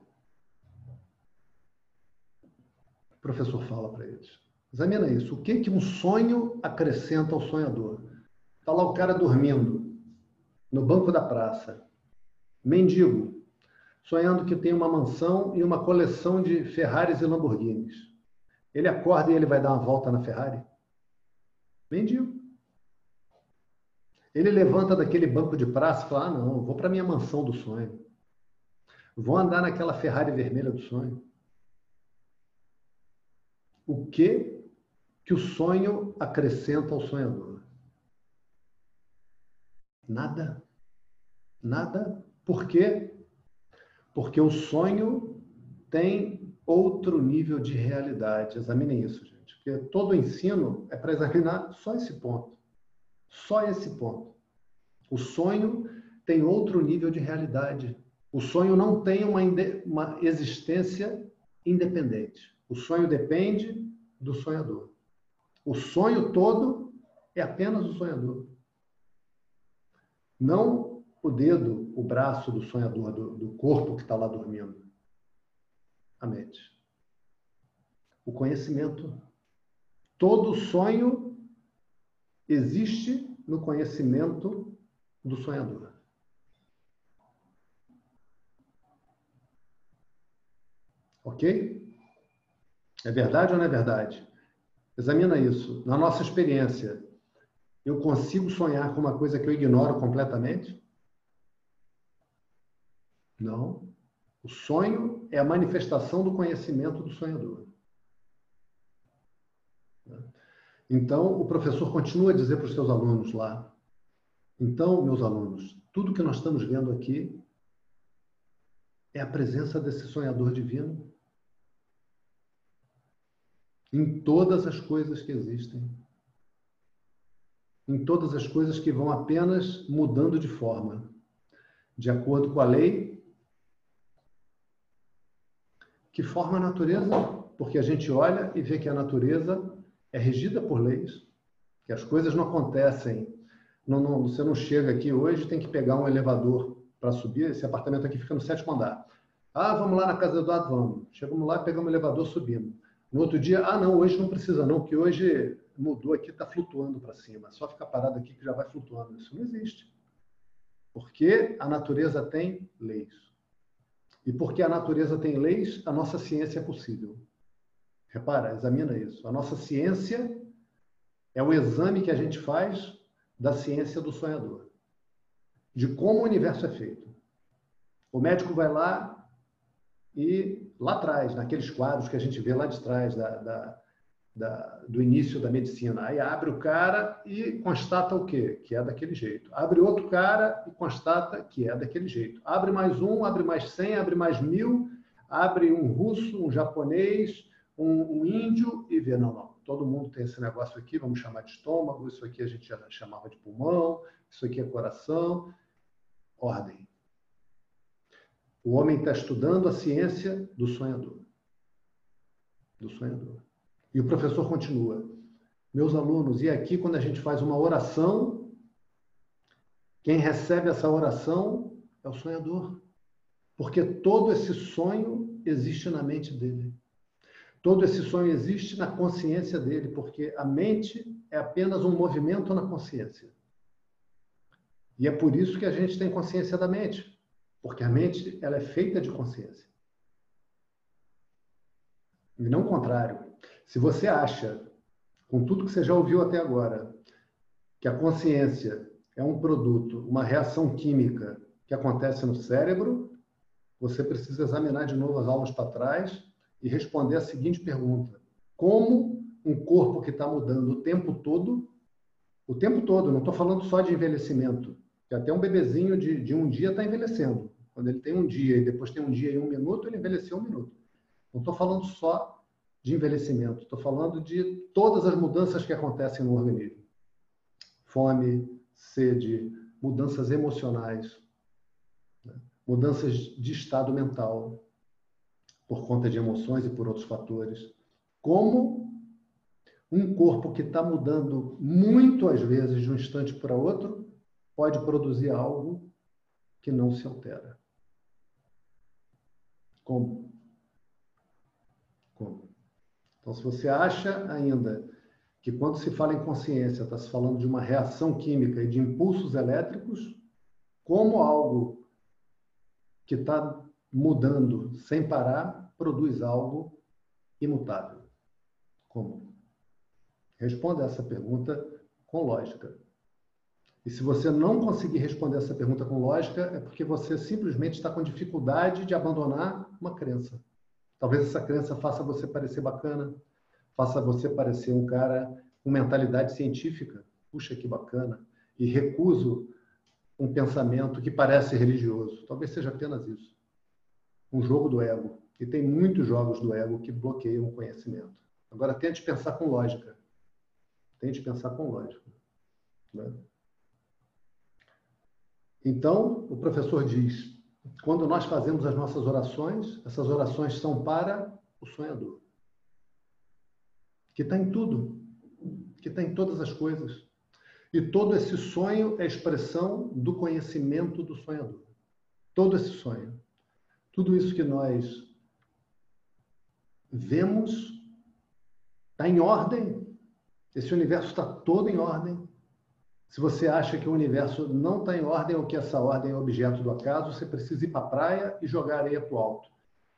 professor fala para eles. Examina isso. O que, que um sonho acrescenta ao sonhador? Está lá o cara dormindo no banco da praça. Mendigo. sonhando que tem uma mansão e uma coleção de Ferraris e Lamborghinis. Ele acorda e ele vai dar uma volta na Ferrari? Mendigo. Ele levanta daquele banco de praça e fala: ah, não, vou para minha mansão do sonho. Vou andar naquela Ferrari vermelha do sonho. O que que o sonho acrescenta ao sonhador? Nada. Nada. Por quê? Porque o sonho tem outro nível de realidade. Examinem isso, gente. Porque todo ensino é para examinar só esse ponto. Só esse ponto. O sonho tem outro nível de realidade. O sonho não tem uma, uma existência independente. O sonho depende do sonhador. O sonho todo é apenas o sonhador. Não o dedo, o braço do sonhador, do, do corpo que está lá dormindo. A mente. O conhecimento. Todo sonho existe no conhecimento do sonhador. Ok? É verdade ou não é verdade? Examina isso. Na nossa experiência, eu consigo sonhar com uma coisa que eu ignoro completamente? Não. O sonho é a manifestação do conhecimento do sonhador. Então, o professor continua a dizer para os seus alunos lá: então, meus alunos, tudo que nós estamos vendo aqui é a presença desse sonhador divino em todas as coisas que existem, em todas as coisas que vão apenas mudando de forma, de acordo com a lei. Que forma a natureza? Porque a gente olha e vê que a natureza é regida por leis, que as coisas não acontecem não, não, você não chega aqui hoje, tem que pegar um elevador para subir. Esse apartamento aqui fica no sétimo andar. Ah, vamos lá na casa do Eduardo, vamos. Chegamos lá, pegamos o elevador, subimos. No outro dia, ah, não, hoje não precisa não, que hoje mudou aqui, está flutuando para cima. Só ficar parado aqui que já vai flutuando. Isso não existe. Porque a natureza tem leis. E porque a natureza tem leis, a nossa ciência é possível. Repara, examina isso. A nossa ciência é o exame que a gente faz da ciência do sonhador, de como o universo é feito. O médico vai lá e, lá atrás, naqueles quadros que a gente vê lá de trás da, da, da, do início da medicina, aí abre o cara e constata o quê? Que é daquele jeito. Abre outro cara e constata que é daquele jeito. Abre mais um, abre mais cem, abre mais mil, abre um russo, um japonês, um, um índio e vê, não, não todo mundo tem esse negócio aqui, vamos chamar de estômago, isso aqui a gente já chamava de pulmão, isso aqui é coração. Ordem. O homem está estudando a ciência do sonhador. Do sonhador. E o professor continua. Meus alunos, e aqui quando a gente faz uma oração, quem recebe essa oração é o sonhador. Porque todo esse sonho existe na mente dele. Todo esse sonho existe na consciência dele, porque a mente é apenas um movimento na consciência. E é por isso que a gente tem consciência da mente, porque a mente ela é feita de consciência. E não o contrário. Se você acha, com tudo que você já ouviu até agora, que a consciência é um produto, uma reação química que acontece no cérebro, você precisa examinar de novo as aulas para trás e responder a seguinte pergunta: Como um corpo que está mudando o tempo todo, o tempo todo, não estou falando só de envelhecimento, que até um bebezinho de, de um dia está envelhecendo. Quando ele tem um dia e depois tem um dia e um minuto, ele envelheceu um minuto. Não estou falando só de envelhecimento, estou falando de todas as mudanças que acontecem no organismo. Fome, sede, mudanças emocionais, né? mudanças de estado mental, por conta de emoções e por outros fatores, como um corpo que está mudando muito às vezes de um instante para outro pode produzir algo que não se altera. Como? Como? Então, se você acha ainda que quando se fala em consciência está se falando de uma reação química e de impulsos elétricos, como algo que está mudando sem parar, produz algo imutável. Como? Responda essa pergunta com lógica. E se você não conseguir responder essa pergunta com lógica, é porque você simplesmente está com dificuldade de abandonar uma crença. Talvez essa crença faça você parecer bacana, faça você parecer um cara com mentalidade científica. Puxa, que bacana. E recuso um pensamento que parece religioso. Talvez seja apenas isso. Um jogo do ego. E tem muitos jogos do ego que bloqueiam o conhecimento. Agora, tente pensar com lógica. Tente pensar com lógica. Né? Então, o professor diz: quando nós fazemos as nossas orações, essas orações são para o sonhador, que está em tudo, que está em todas as coisas. E todo esse sonho é expressão do conhecimento do sonhador. Todo esse sonho. Tudo isso que nós vemos está em ordem. Esse universo está todo em ordem. Se você acha que o universo não está em ordem ou que essa ordem é objeto do acaso, você precisa ir para a praia e jogar areia para o alto.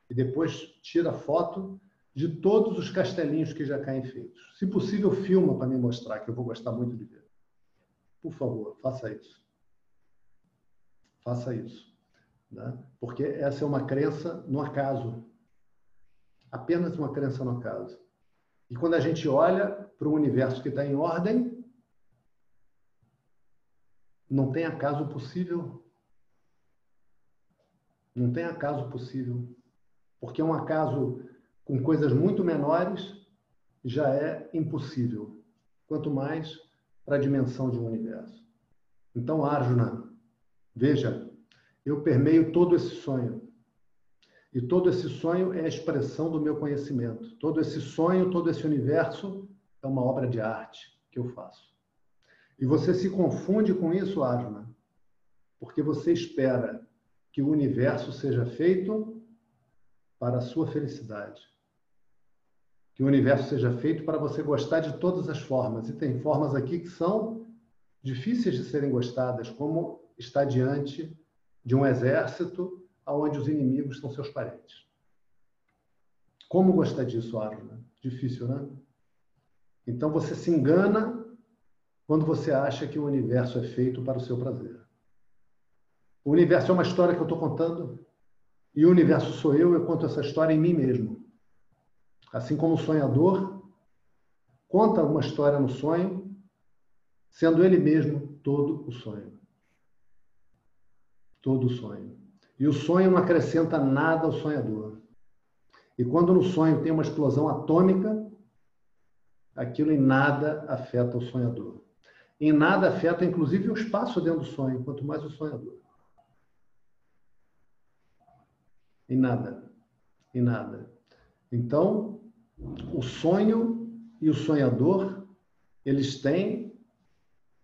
E depois tira foto de todos os castelinhos que já caem feitos. Se possível, filma para me mostrar, que eu vou gostar muito de ver. Por favor, faça isso. Faça isso. Né? Porque essa é uma crença no acaso. Apenas uma crença no acaso. E quando a gente olha para o universo que está em ordem, não tem acaso possível. Não tem acaso possível. Porque um acaso com coisas muito menores já é impossível. Quanto mais para a dimensão de um universo. Então, Arjuna, veja, eu permeio todo esse sonho. E todo esse sonho é a expressão do meu conhecimento. Todo esse sonho, todo esse universo é uma obra de arte que eu faço. E você se confunde com isso, Arjuna, porque você espera que o universo seja feito para a sua felicidade. Que o universo seja feito para você gostar de todas as formas. E tem formas aqui que são difíceis de serem gostadas, como estar diante de um exército onde os inimigos são seus parentes. Como gostar disso, Arjuna? Difícil, né? Então você se engana quando você acha que o universo é feito para o seu prazer. O universo é uma história que eu estou contando e o universo sou eu, eu conto essa história em mim mesmo. Assim como o sonhador conta uma história no sonho, sendo ele mesmo todo o sonho. Todo o sonho. E o sonho não acrescenta nada ao sonhador. E quando no sonho tem uma explosão atômica, aquilo em nada afeta o sonhador. Em nada afeta, inclusive, o espaço dentro do sonho, quanto mais o sonhador. Em nada. Em nada. Então, o sonho e o sonhador, eles têm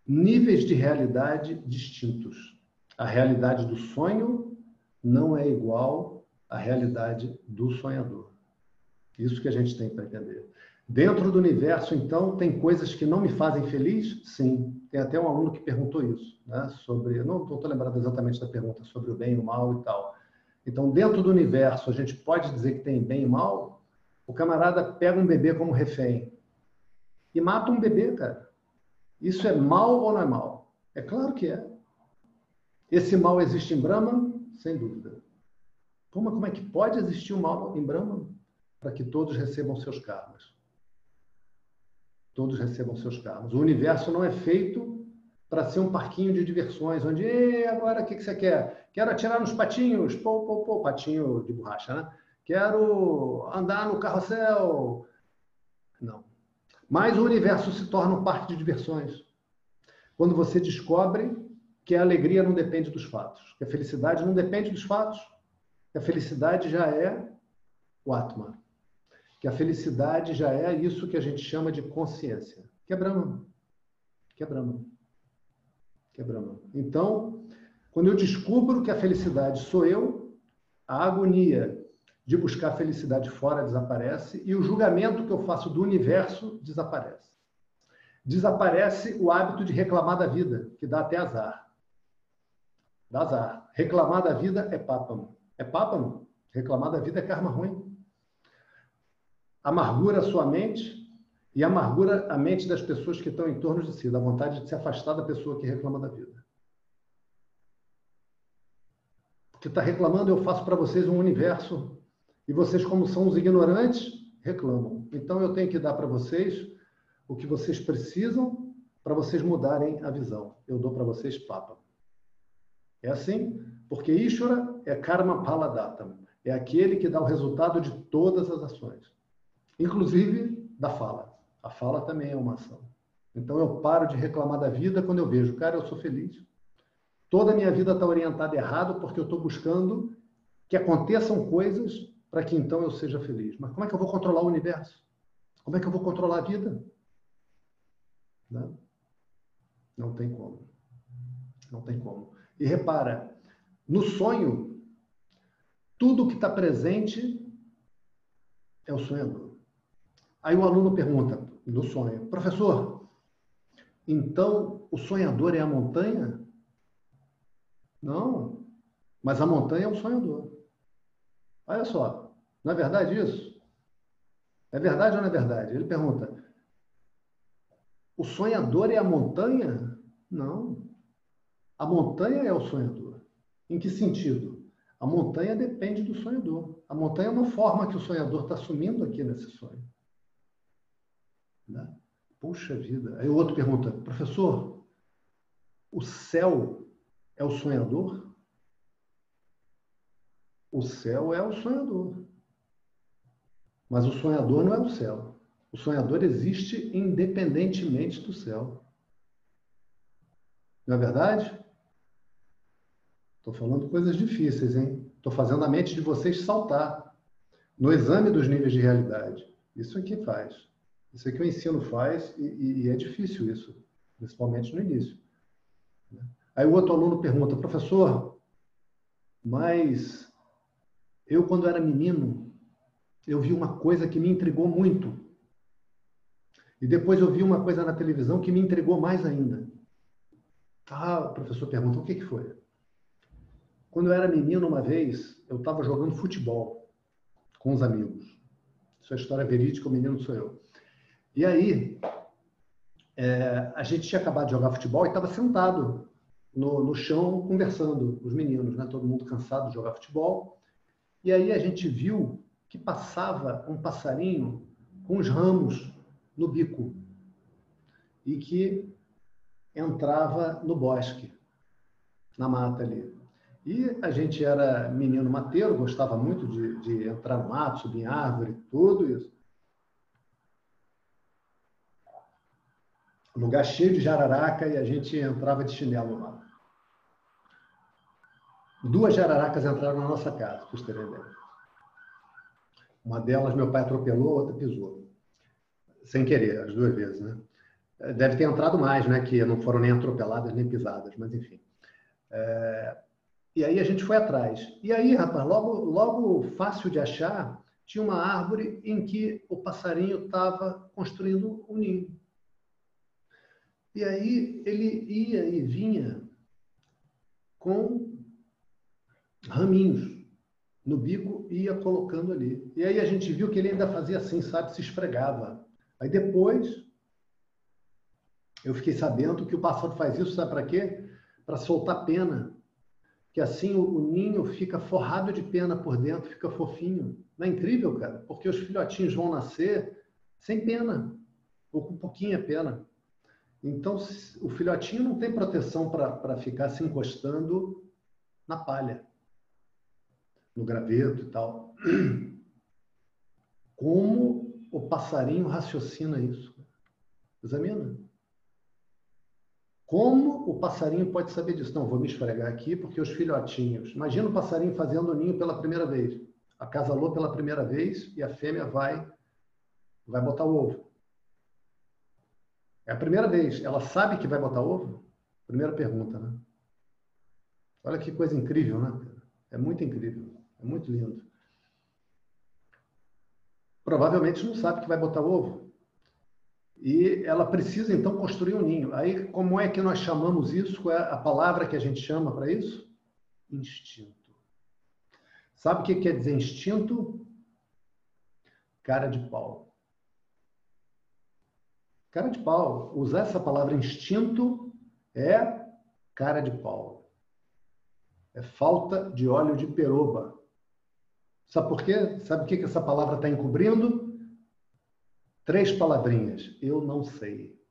níveis de realidade distintos. A realidade do sonho não é igual à realidade do sonhador. Isso que a gente tem para entender. Dentro do universo, então, tem coisas que não me fazem feliz? Sim. Tem até um aluno que perguntou isso, né? Sobre, não estou lembrado exatamente da pergunta sobre o bem e o mal e tal. Então, dentro do universo, a gente pode dizer que tem bem e mal? O camarada pega um bebê como refém e mata um bebê, cara. Isso é mal ou não é mal? É claro que é. Esse mal existe em Brahma? Sem dúvida. Como, como é que pode existir o um mal em Brahma? Para que todos recebam seus karmas todos recebam seus carros. O universo não é feito para ser um parquinho de diversões, onde, agora o que, que você quer? Quero atirar nos patinhos, pô, pô, pô, patinho de borracha, né? Quero andar no carrossel. Não. Mas o universo se torna um parque de diversões. Quando você descobre que a alegria não depende dos fatos, que a felicidade não depende dos fatos, que a felicidade já é o Atman que a felicidade já é isso que a gente chama de consciência, que é Brahma. Que é Brahma. Que é Brahma. Então, quando eu descubro que a felicidade sou eu, a agonia de buscar a felicidade fora desaparece e o julgamento que eu faço do universo desaparece. Desaparece o hábito de reclamar da vida, que dá até azar. Dá azar. Reclamar da vida é pápano. É pápano? Reclamar da vida é karma ruim. Amargura a sua mente e amargura a mente das pessoas que estão em torno de si, da vontade de se afastar da pessoa que reclama da vida. Porque está reclamando, eu faço para vocês um universo e vocês, como são os ignorantes, reclamam. Então eu tenho que dar para vocês o que vocês precisam para vocês mudarem a visão. Eu dou para vocês papa. É assim? Porque Ishvara é karma paladatam. É aquele que dá o resultado de todas as ações. Inclusive da fala. A fala também é uma ação. Então eu paro de reclamar da vida quando eu vejo, cara, eu sou feliz. Toda a minha vida está orientada errado porque eu estou buscando que aconteçam coisas para que então eu seja feliz. Mas como é que eu vou controlar o universo? Como é que eu vou controlar a vida? Não, não tem como. Não tem como. E repara, no sonho, tudo que está presente é o sonhador. Aí o aluno pergunta, no sonho, professor, então o sonhador é a montanha? Não, mas a montanha é o sonhador. Olha só, não é verdade isso? É verdade ou não é verdade? Ele pergunta: o sonhador é a montanha? Não. A montanha é o sonhador. Em que sentido? A montanha depende do sonhador. A montanha é uma forma que o sonhador está assumindo aqui nesse sonho. Né? Puxa vida. Aí o outro pergunta, professor, o céu é o sonhador? O céu é o sonhador. Mas o sonhador não é o céu. O sonhador existe independentemente do céu. Não é verdade? Estou falando coisas difíceis, hein? Estou fazendo a mente de vocês saltar no exame dos níveis de realidade. Isso aqui faz. Isso aqui o ensino faz e, e é difícil isso, principalmente no início. Aí o outro aluno pergunta, professor, mas eu quando era menino, eu vi uma coisa que me intrigou muito. E depois eu vi uma coisa na televisão que me intrigou mais ainda. Ah, o professor pergunta, o que, que foi? Quando eu era menino, uma vez, eu estava jogando futebol com os amigos. Isso é história verídica, o menino sou eu. E aí, é, a gente tinha acabado de jogar futebol e estava sentado no, no, chão conversando, os meninos, né? todo mundo cansado de jogar futebol. E aí a gente viu que passava um passarinho com os ramos no bico e que entrava no bosque, na mata ali. E a gente era menino mateiro, gostava muito de, de entrar no mato, subir em árvore, tudo isso. Lugar cheio de jararaca e a gente entrava de chinelo lá. Duas jararacas entraram na nossa casa, para vocês terem ideia. Uma delas meu pai atropelou, a outra pisou. Sem querer, as duas vezes, né? Deve ter entrado mais, né? Que não foram nem atropeladas nem pisadas, mas enfim. É... E aí a gente foi atrás. E aí, rapaz, logo, logo fácil de achar, tinha uma árvore em que o passarinho estava construindo um ninho. E aí ele ia e vinha com raminhos no bico e ia colocando ali. E aí a gente viu que ele ainda fazia assim, sabe, se esfregava. Aí depois eu fiquei sabendo que o pássaro faz isso, sabe para quê? Para soltar pena. Que assim o, o, ninho fica forrado de pena por dentro, fica fofinho. Não é incrível, cara? Porque os filhotinhos vão nascer sem pena, ou com pouquinha pena. Então, o filhotinho não tem proteção para ficar se encostando na palha, no graveto e tal. Como o passarinho raciocina isso? Examina. Como o passarinho pode saber disso? Não, vou me esfregar aqui porque os filhotinhos. Imagina o passarinho fazendo o ninho pela primeira vez. Acasalou pela primeira vez e a fêmea vai vai botar o ovo. É a primeira vez. Ela sabe que vai botar ovo? Primeira pergunta, né? Olha que coisa incrível, né? É muito incrível. É muito lindo. Provavelmente não sabe que vai botar ovo. E ela precisa, então, construir um ninho. Aí, como é que nós chamamos isso? Qual é a palavra que a gente chama para isso? Instinto. Sabe o que quer dizer instinto? Cara de pau. Cara de pau. Usar essa palavra instinto é cara de pau. É falta de óleo de peroba. Sabe por quê? Sabe o que essa palavra está encobrindo? Três palavrinhas. Eu não sei.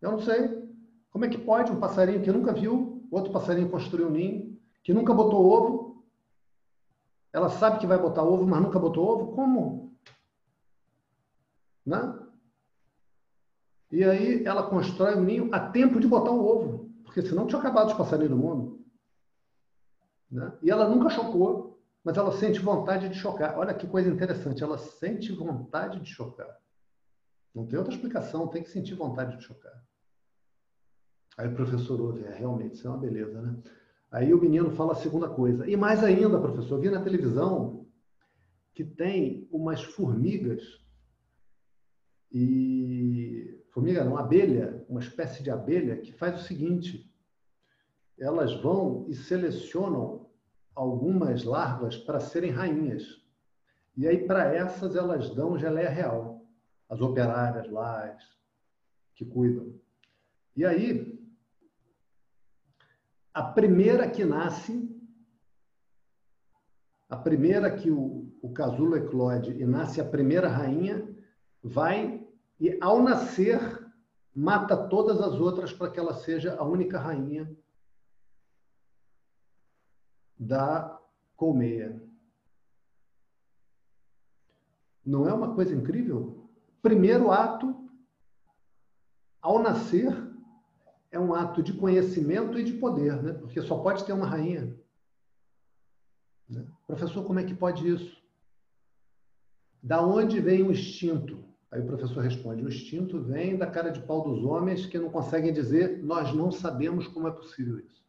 Eu não sei. Como é que pode um passarinho que nunca viu, outro passarinho construir um ninho, que nunca botou ovo, ela sabe que vai botar ovo, mas nunca botou ovo? Como? Né? E aí ela constrói o um ninho a tempo de botar o ovo, porque senão tinha acabado os passarinhos do mundo. Né? E ela nunca chocou, mas ela sente vontade de chocar. Olha que coisa interessante, ela sente vontade de chocar. Não tem outra explicação, tem que sentir vontade de chocar. Aí o professor ouve, é, realmente, isso é uma beleza, né? Aí o menino fala a segunda coisa. E mais ainda, professor, vi na televisão que tem umas formigas e formiga não, abelha, uma espécie de abelha que faz o seguinte: elas vão e selecionam algumas larvas para serem rainhas. E aí para essas elas dão geleia real, as operárias lá as que cuidam. E aí a primeira que nasce, a primeira que o, o casulo eclode e nasce a primeira rainha, vai e, ao nascer, mata todas as outras para que ela seja a única rainha da colmeia. Não é uma coisa incrível? Primeiro ato, ao nascer, é um ato de conhecimento e de poder, né? porque só pode ter uma rainha. Né? Professor, como é que pode isso? Da onde vem o instinto? Aí o professor responde: o instinto vem da cara de pau dos homens que não conseguem dizer, nós não sabemos como é possível isso.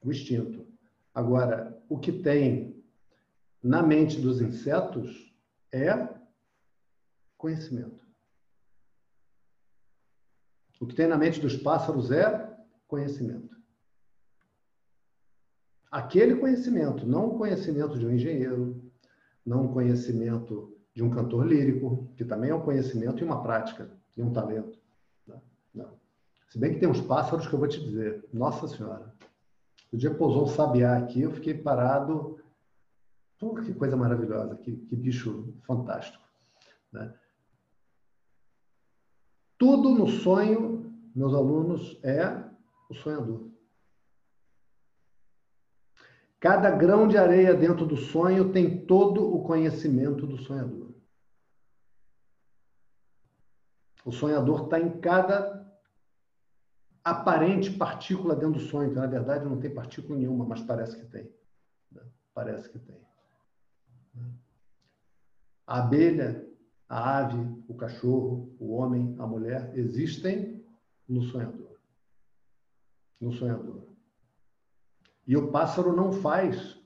O instinto. Agora, o que tem na mente dos insetos é conhecimento. O que tem na mente dos pássaros é conhecimento. Aquele conhecimento, não o conhecimento de um engenheiro, não o conhecimento de um cantor lírico, que também é um conhecimento e uma prática, e um talento. Não. Se bem que tem uns pássaros que eu vou te dizer, nossa senhora. O dia que pousou um sabiá aqui, eu fiquei parado. Pô, que coisa maravilhosa, que, que bicho fantástico. Né? Tudo no sonho, meus alunos, é o sonhador. Cada grão de areia dentro do sonho tem todo o conhecimento do sonhador. O sonhador está em cada aparente partícula dentro do sonho, na verdade não tem partícula nenhuma, mas parece que tem. Né? Parece que tem. A abelha a ave, o cachorro, o homem, a mulher existem no sonhador. No sonhador. E o pássaro não faz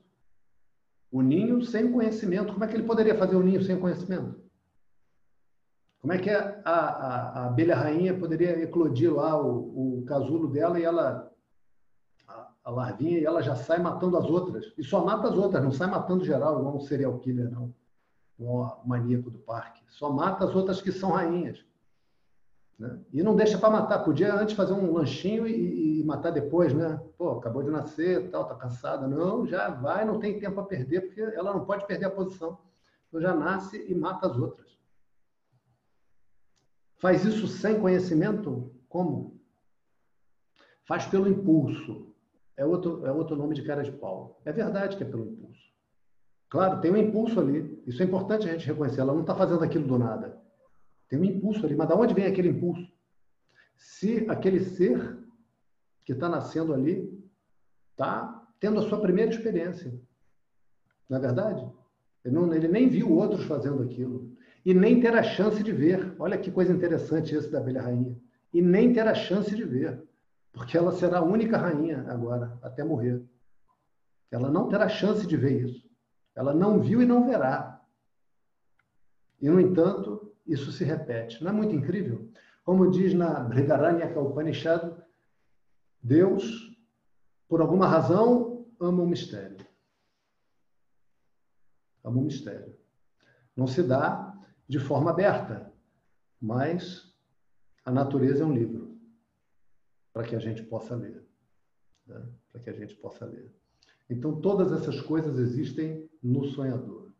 o ninho sem conhecimento. Como é que ele poderia fazer o ninho sem conhecimento? Como é que a, a, a abelha rainha poderia eclodir lá o, o casulo dela e ela, a, a larvinha, e ela já sai matando as outras? E só mata as outras, não sai matando geral, igual um serial killer, não o maníaco do parque. Só mata as outras que são rainhas. Né? E não deixa para matar. Podia antes fazer um lanchinho e, e, matar depois, né? Pô, acabou de nascer, tal, tá cansada. Não, já vai, não tem tempo a perder, porque ela não pode perder a posição. Então já nasce e mata as outras. Faz isso sem conhecimento? Como? Faz pelo impulso. É outro, é outro nome de cara de pau. É verdade que é pelo impulso. Claro, tem um impulso ali. Isso é importante a gente reconhecer. Ela não está fazendo aquilo do nada. Tem um impulso ali. Mas de onde vem aquele impulso? Se aquele ser que está nascendo ali está tendo a sua primeira experiência. Não é verdade? Ele, não, ele nem viu outros fazendo aquilo. E nem ter a chance de ver. Olha que coisa interessante esse da abelha rainha. E nem ter a chance de ver. Porque ela será a única rainha agora, até morrer. Ela não terá chance de ver isso. Ela não viu e não verá. E, no entanto, isso se repete. Não é muito incrível? Como diz na Briharanyaka Upanishad, Deus, por alguma razão, ama o mistério. É um mistério. Não se dá de forma aberta, mas a natureza é um livro para que a gente possa ler. Né? Para que a gente possa ler. Então, todas essas coisas existem no sonhador,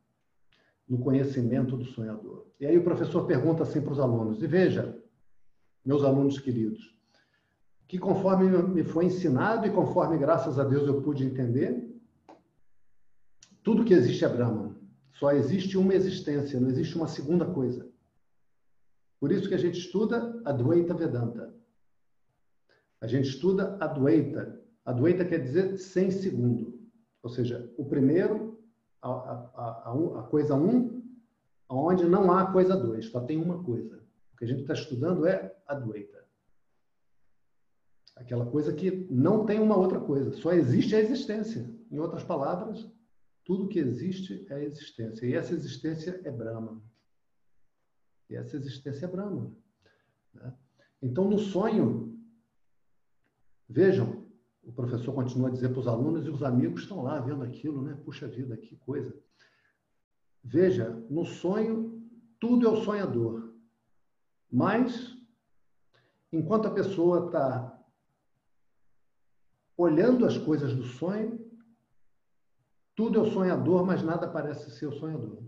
no conhecimento do sonhador. E aí o professor pergunta assim para os alunos: e veja, meus alunos queridos, que conforme me foi ensinado e conforme, graças a Deus, eu pude entender, tudo que existe é Brahman. Só existe uma existência, não existe uma segunda coisa. Por isso que a gente estuda Advaita Vedanta. A gente estuda Advaita. Advaita quer dizer sem segundo. Ou seja, o primeiro, a, a, a, a coisa um, onde não há coisa dois, só tem uma coisa. O que a gente está estudando é Advaita. Aquela coisa que não tem uma outra coisa, só existe a existência. Em outras palavras, tudo que existe é existência. E essa existência é Brahma. E essa existência é Brahma. Né? Então, no sonho, vejam, o professor continua a dizer para os alunos e os amigos estão lá vendo aquilo, né? Puxa vida, que coisa. Veja, no sonho, tudo é o sonhador. Mas, enquanto a pessoa está olhando as coisas do sonho, tudo é o sonhador, mas nada parece ser o sonhador.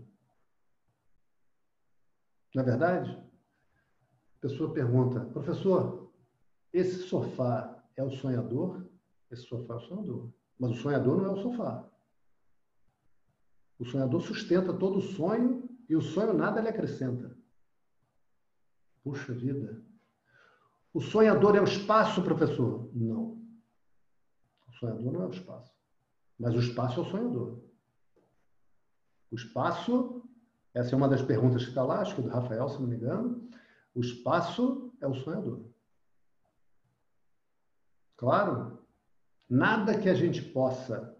Não é verdade? A pessoa pergunta, professor, esse sofá é o sonhador? Esse sofá é o sonhador. Mas o sonhador não é o sofá. O sonhador sustenta todo o sonho e o sonho nada lhe acrescenta. Puxa vida. O sonhador é o espaço, professor? Não. O sonhador não é o espaço. Mas o espaço é o sonhador. O espaço, essa é uma das perguntas que está lá, acho que é do Rafael, se não me engano. O espaço é o sonhador. Claro, nada que a gente possa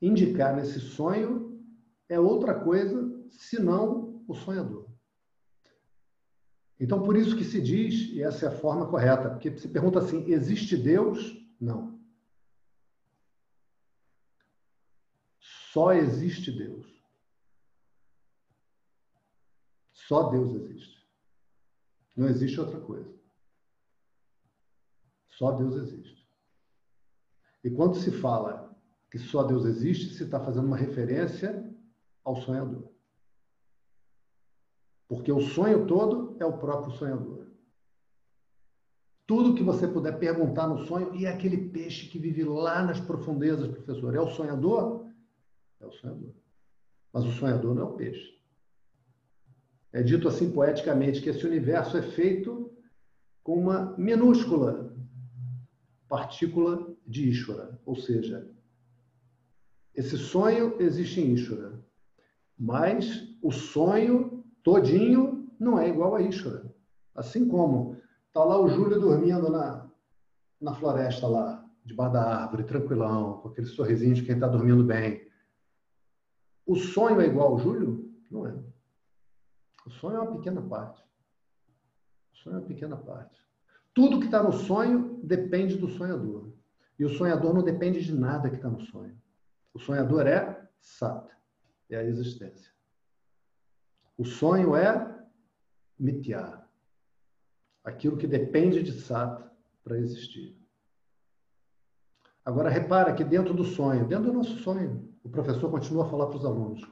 indicar nesse sonho é outra coisa senão o sonhador. Então, por isso que se diz, e essa é a forma correta, porque se pergunta assim: existe Deus? Não. Só existe Deus. Só Deus existe. Não existe outra coisa. Só Deus existe. E quando se fala que só Deus existe, se está fazendo uma referência ao sonhador. Porque o sonho todo é o próprio sonhador. Tudo que você puder perguntar no sonho, e é aquele peixe que vive lá nas profundezas, professor, é o sonhador? É o sonhador. Mas o sonhador não é o peixe. É dito assim poeticamente que esse universo é feito com uma minúscula partícula de Ishvara, ou seja, esse sonho existe em Ishvara, mas o sonho todinho não é igual a Ishvara. Assim como está lá o Júlio dormindo na, na floresta lá, debaixo da árvore, tranquilão, com aquele sorrisinho de quem está dormindo bem. O sonho é igual ao Júlio? Não é. O sonho é uma pequena parte. O sonho é uma pequena parte. Tudo que está no sonho depende do sonhador. E o sonhador não depende de nada que está no sonho. O sonhador é sat, é a existência. O sonho é mitya, aquilo que depende de sat para existir. Agora repara que dentro do sonho, dentro do nosso sonho, o professor continua a falar para os alunos.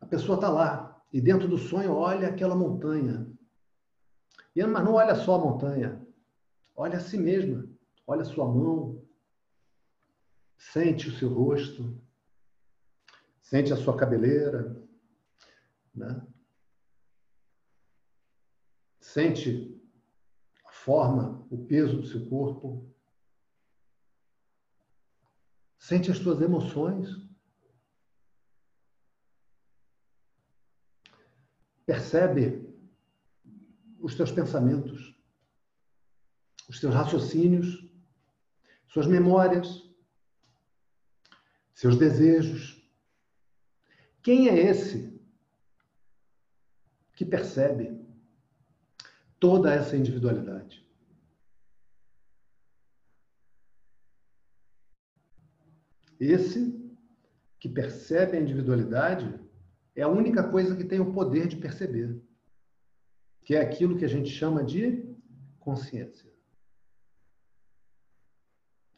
A pessoa está lá e dentro do sonho olha aquela montanha. E, mas não olha só a montanha, olha a si mesma, olha a sua mão, sente o seu rosto, sente a sua cabeleira, né? sente a forma, o peso do seu corpo. Sente as tuas emoções. Percebe os teus pensamentos, os teus raciocínios, suas memórias, seus desejos. Quem é esse que percebe toda essa individualidade? Esse que percebe a individualidade é a única coisa que tem o poder de perceber, que é aquilo que a gente chama de consciência.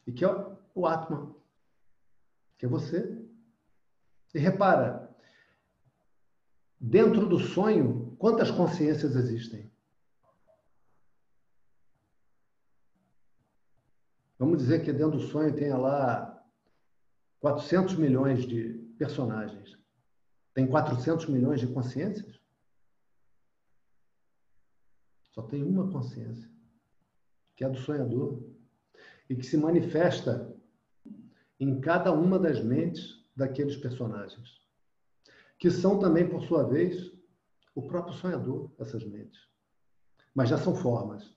E que é o Atman, que é você. E repara, dentro do sonho, quantas consciências existem? Vamos dizer que dentro do sonho tenha lá 400 milhões de personagens. Tem 400 milhões de consciências? Só tem uma consciência, que é a do sonhador, e que se manifesta em cada uma das mentes daqueles personagens, que são também, por sua vez, o próprio sonhador, essas mentes. Mas já são formas.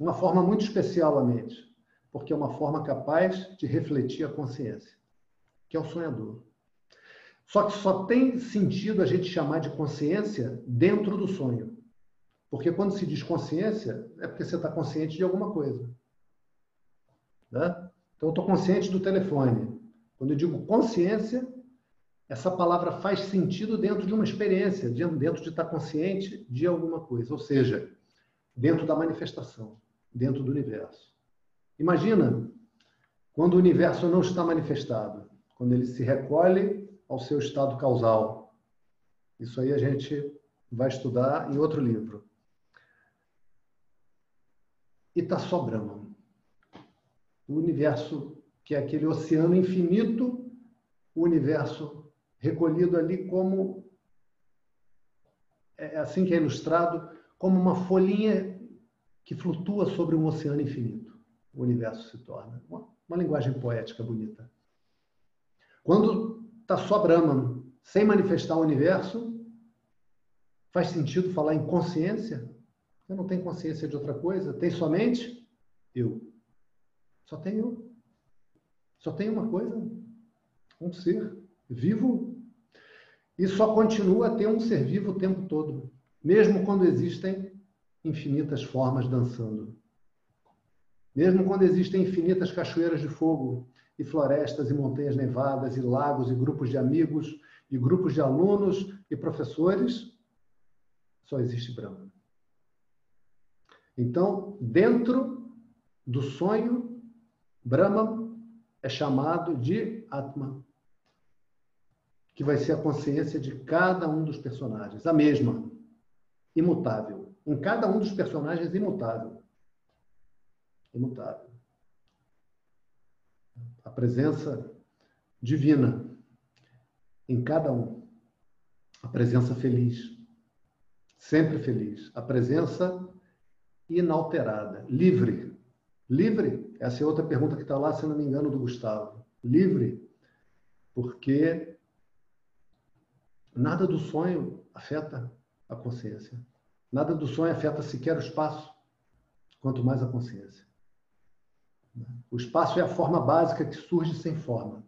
Uma forma muito especial a mente, porque é uma forma capaz de refletir a consciência, que é o sonhador. Só que só tem sentido a gente chamar de consciência dentro do sonho. Porque quando se diz consciência, é porque você está consciente de alguma coisa. Né? Então, eu estou consciente do telefone. Quando eu digo consciência, essa palavra faz sentido dentro de uma experiência, dentro de estar consciente de alguma coisa. Ou seja, dentro da manifestação, dentro do universo. Imagina quando o universo não está manifestado, quando ele se recolhe ao seu estado causal. Isso aí a gente vai estudar em outro livro. E está só Brahma. O universo, que é aquele oceano infinito, o universo recolhido ali como. É assim que é ilustrado, como uma folhinha que flutua sobre um oceano infinito. O universo se torna. Uma, uma linguagem poética bonita. Quando está só Brahman, sem manifestar o universo, faz sentido falar em consciência? Eu não tenho consciência de outra coisa? Tem somente eu. Só tenho. Só tem uma coisa, um ser vivo. E só continua a ter um ser vivo o tempo todo, mesmo quando existem infinitas formas dançando. Mesmo quando existem infinitas cachoeiras de fogo, e florestas e montanhas nevadas e lagos e grupos de amigos e grupos de alunos e professores, só existe Brahma. Então, dentro do sonho, Brahma é chamado de Atma, que vai ser a consciência de cada um dos personagens, a mesma, imutável. Em cada um dos personagens, imutável. Imutável a presença divina em cada um. A presença feliz, sempre feliz. A presença inalterada, livre. Livre? Essa é outra pergunta que está lá, se não me engano, do Gustavo. Livre, porque nada do sonho afeta a consciência. Nada do sonho afeta sequer o espaço, quanto mais a consciência. O espaço é a forma básica que surge sem forma.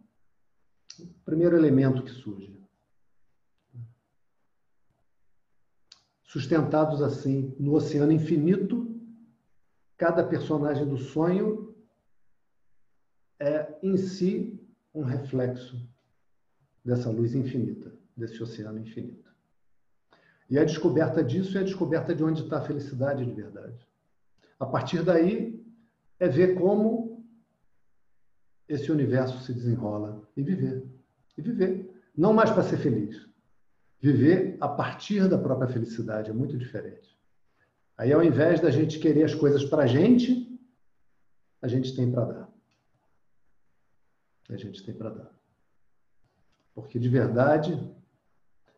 O primeiro elemento que surge. Sustentados assim no oceano infinito, cada personagem do sonho é em si um reflexo dessa luz infinita, desse oceano infinito. E a descoberta disso é a descoberta de onde está a felicidade de verdade. A partir daí, é ver como esse universo se desenrola e viver. E viver. Não mais para ser feliz. Viver a partir da própria felicidade é muito diferente. Aí, ao invés da gente querer as coisas para a gente, a gente tem para dar. A gente tem para dar. Porque, de verdade,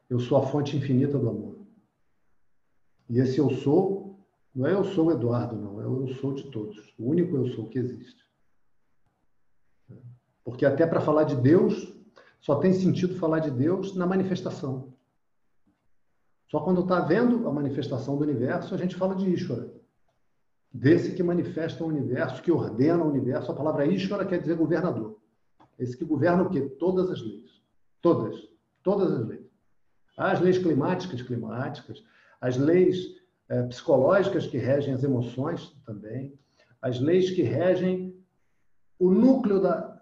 eu sou a fonte infinita do amor. E esse eu sou não é eu sou o Eduardo, não. É eu sou de todos. O único eu sou que existe. Porque até para falar de Deus, só tem sentido falar de Deus na manifestação. Só quando está vendo a manifestação do universo, a gente fala de Ishvara. Desse que manifesta o universo, que ordena o universo. A palavra Ishvara quer dizer governador. Esse que governa o quê? Todas as leis. Todas. Todas as leis. As leis climáticas, climáticas. As leis é, psicológicas que regem as emoções também, as leis que regem o núcleo da,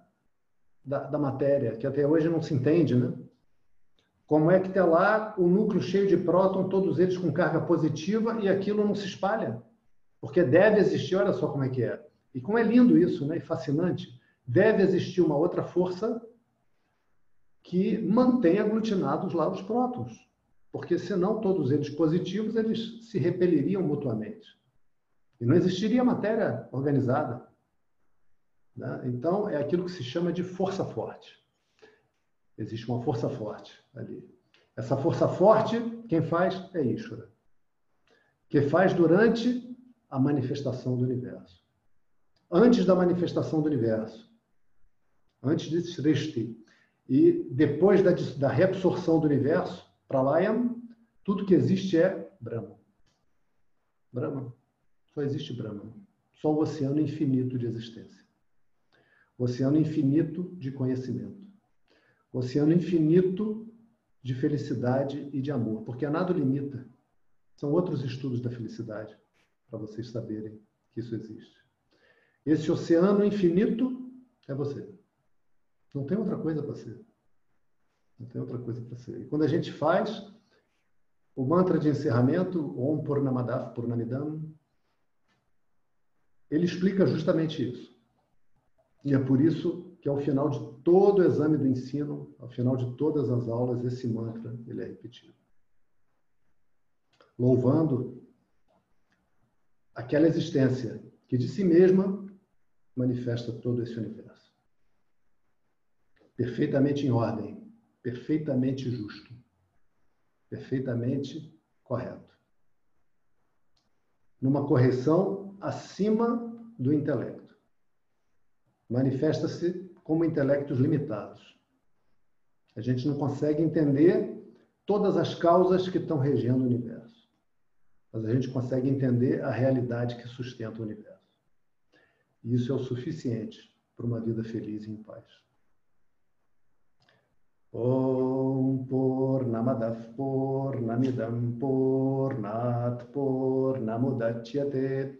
da, da matéria, que até hoje não se entende, né? Como é que está lá o núcleo cheio de próton, todos eles com carga positiva, e aquilo não se espalha? Porque deve existir, olha só como é que é. E como é lindo isso, né? E fascinante. Deve existir uma outra força que mantém aglutinados lá os prótons. Porque senão todos eles positivos, eles se repeliriam mutuamente. E não existiria matéria organizada. Né? Então, é aquilo que se chama de força forte. Existe uma força forte ali. Essa força forte, quem faz é Ishvara. Que faz durante a manifestação do universo. Antes da manifestação do universo. Antes de Srishti. E depois da, da reabsorção do universo, Pralayam, tudo que existe é Brahma. Brahma. Só existe Brahma. Só o oceano infinito de existência oceano infinito de conhecimento, oceano infinito de felicidade e de amor, porque a nada limita. São outros estudos da felicidade, para vocês saberem que isso existe. Esse oceano infinito é você. Não tem outra coisa para ser. Não tem outra coisa para ser. E quando a gente faz o mantra de encerramento, Om Purnamadav Purnamidam, ele explica justamente isso. E é por isso que ao final de todo o exame do ensino, ao final de todas as aulas, esse mantra ele é repetido. Louvando aquela existência que de si mesma manifesta todo esse universo. Perfeitamente em ordem, perfeitamente justo, perfeitamente correto. Numa correção acima do intelecto manifesta-se como intelectos limitados. A gente não consegue entender todas as causas que estão regendo o universo, mas a gente consegue entender a realidade que sustenta o universo. E isso é o suficiente para uma vida feliz e em paz. Om Purnamadav Purnamidam Purnat Purnamudachyate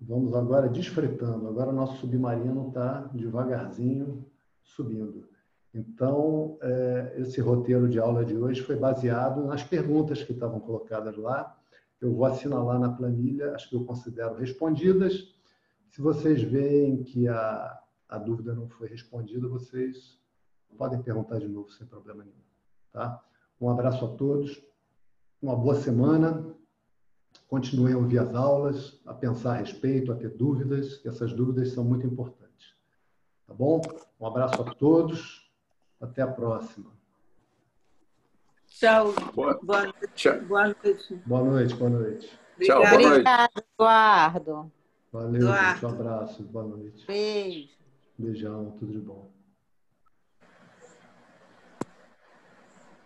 Vamos agora desfretando. Agora nosso submarino está devagarzinho subindo. Então, é, esse roteiro de aula de hoje foi baseado nas perguntas que estavam colocadas lá. Eu vou assinalar na planilha, acho que eu considero respondidas. Se vocês veem que a, a dúvida não foi respondida, vocês podem perguntar de novo sem problema nenhum. Tá? Um abraço a todos, uma boa semana continuem a ouvir as aulas, a pensar a respeito, a ter dúvidas, que essas dúvidas são muito importantes. Tá bom? Um abraço a todos. Até a próxima. Tchau. Boa, boa noite. Tchau. Boa noite. Boa noite, boa noite. Tchau, boa noite. Obrigada, Eduardo. Valeu, Eduardo. gente. Um abraço. Boa noite. Beijo. Beijão, tudo de bom.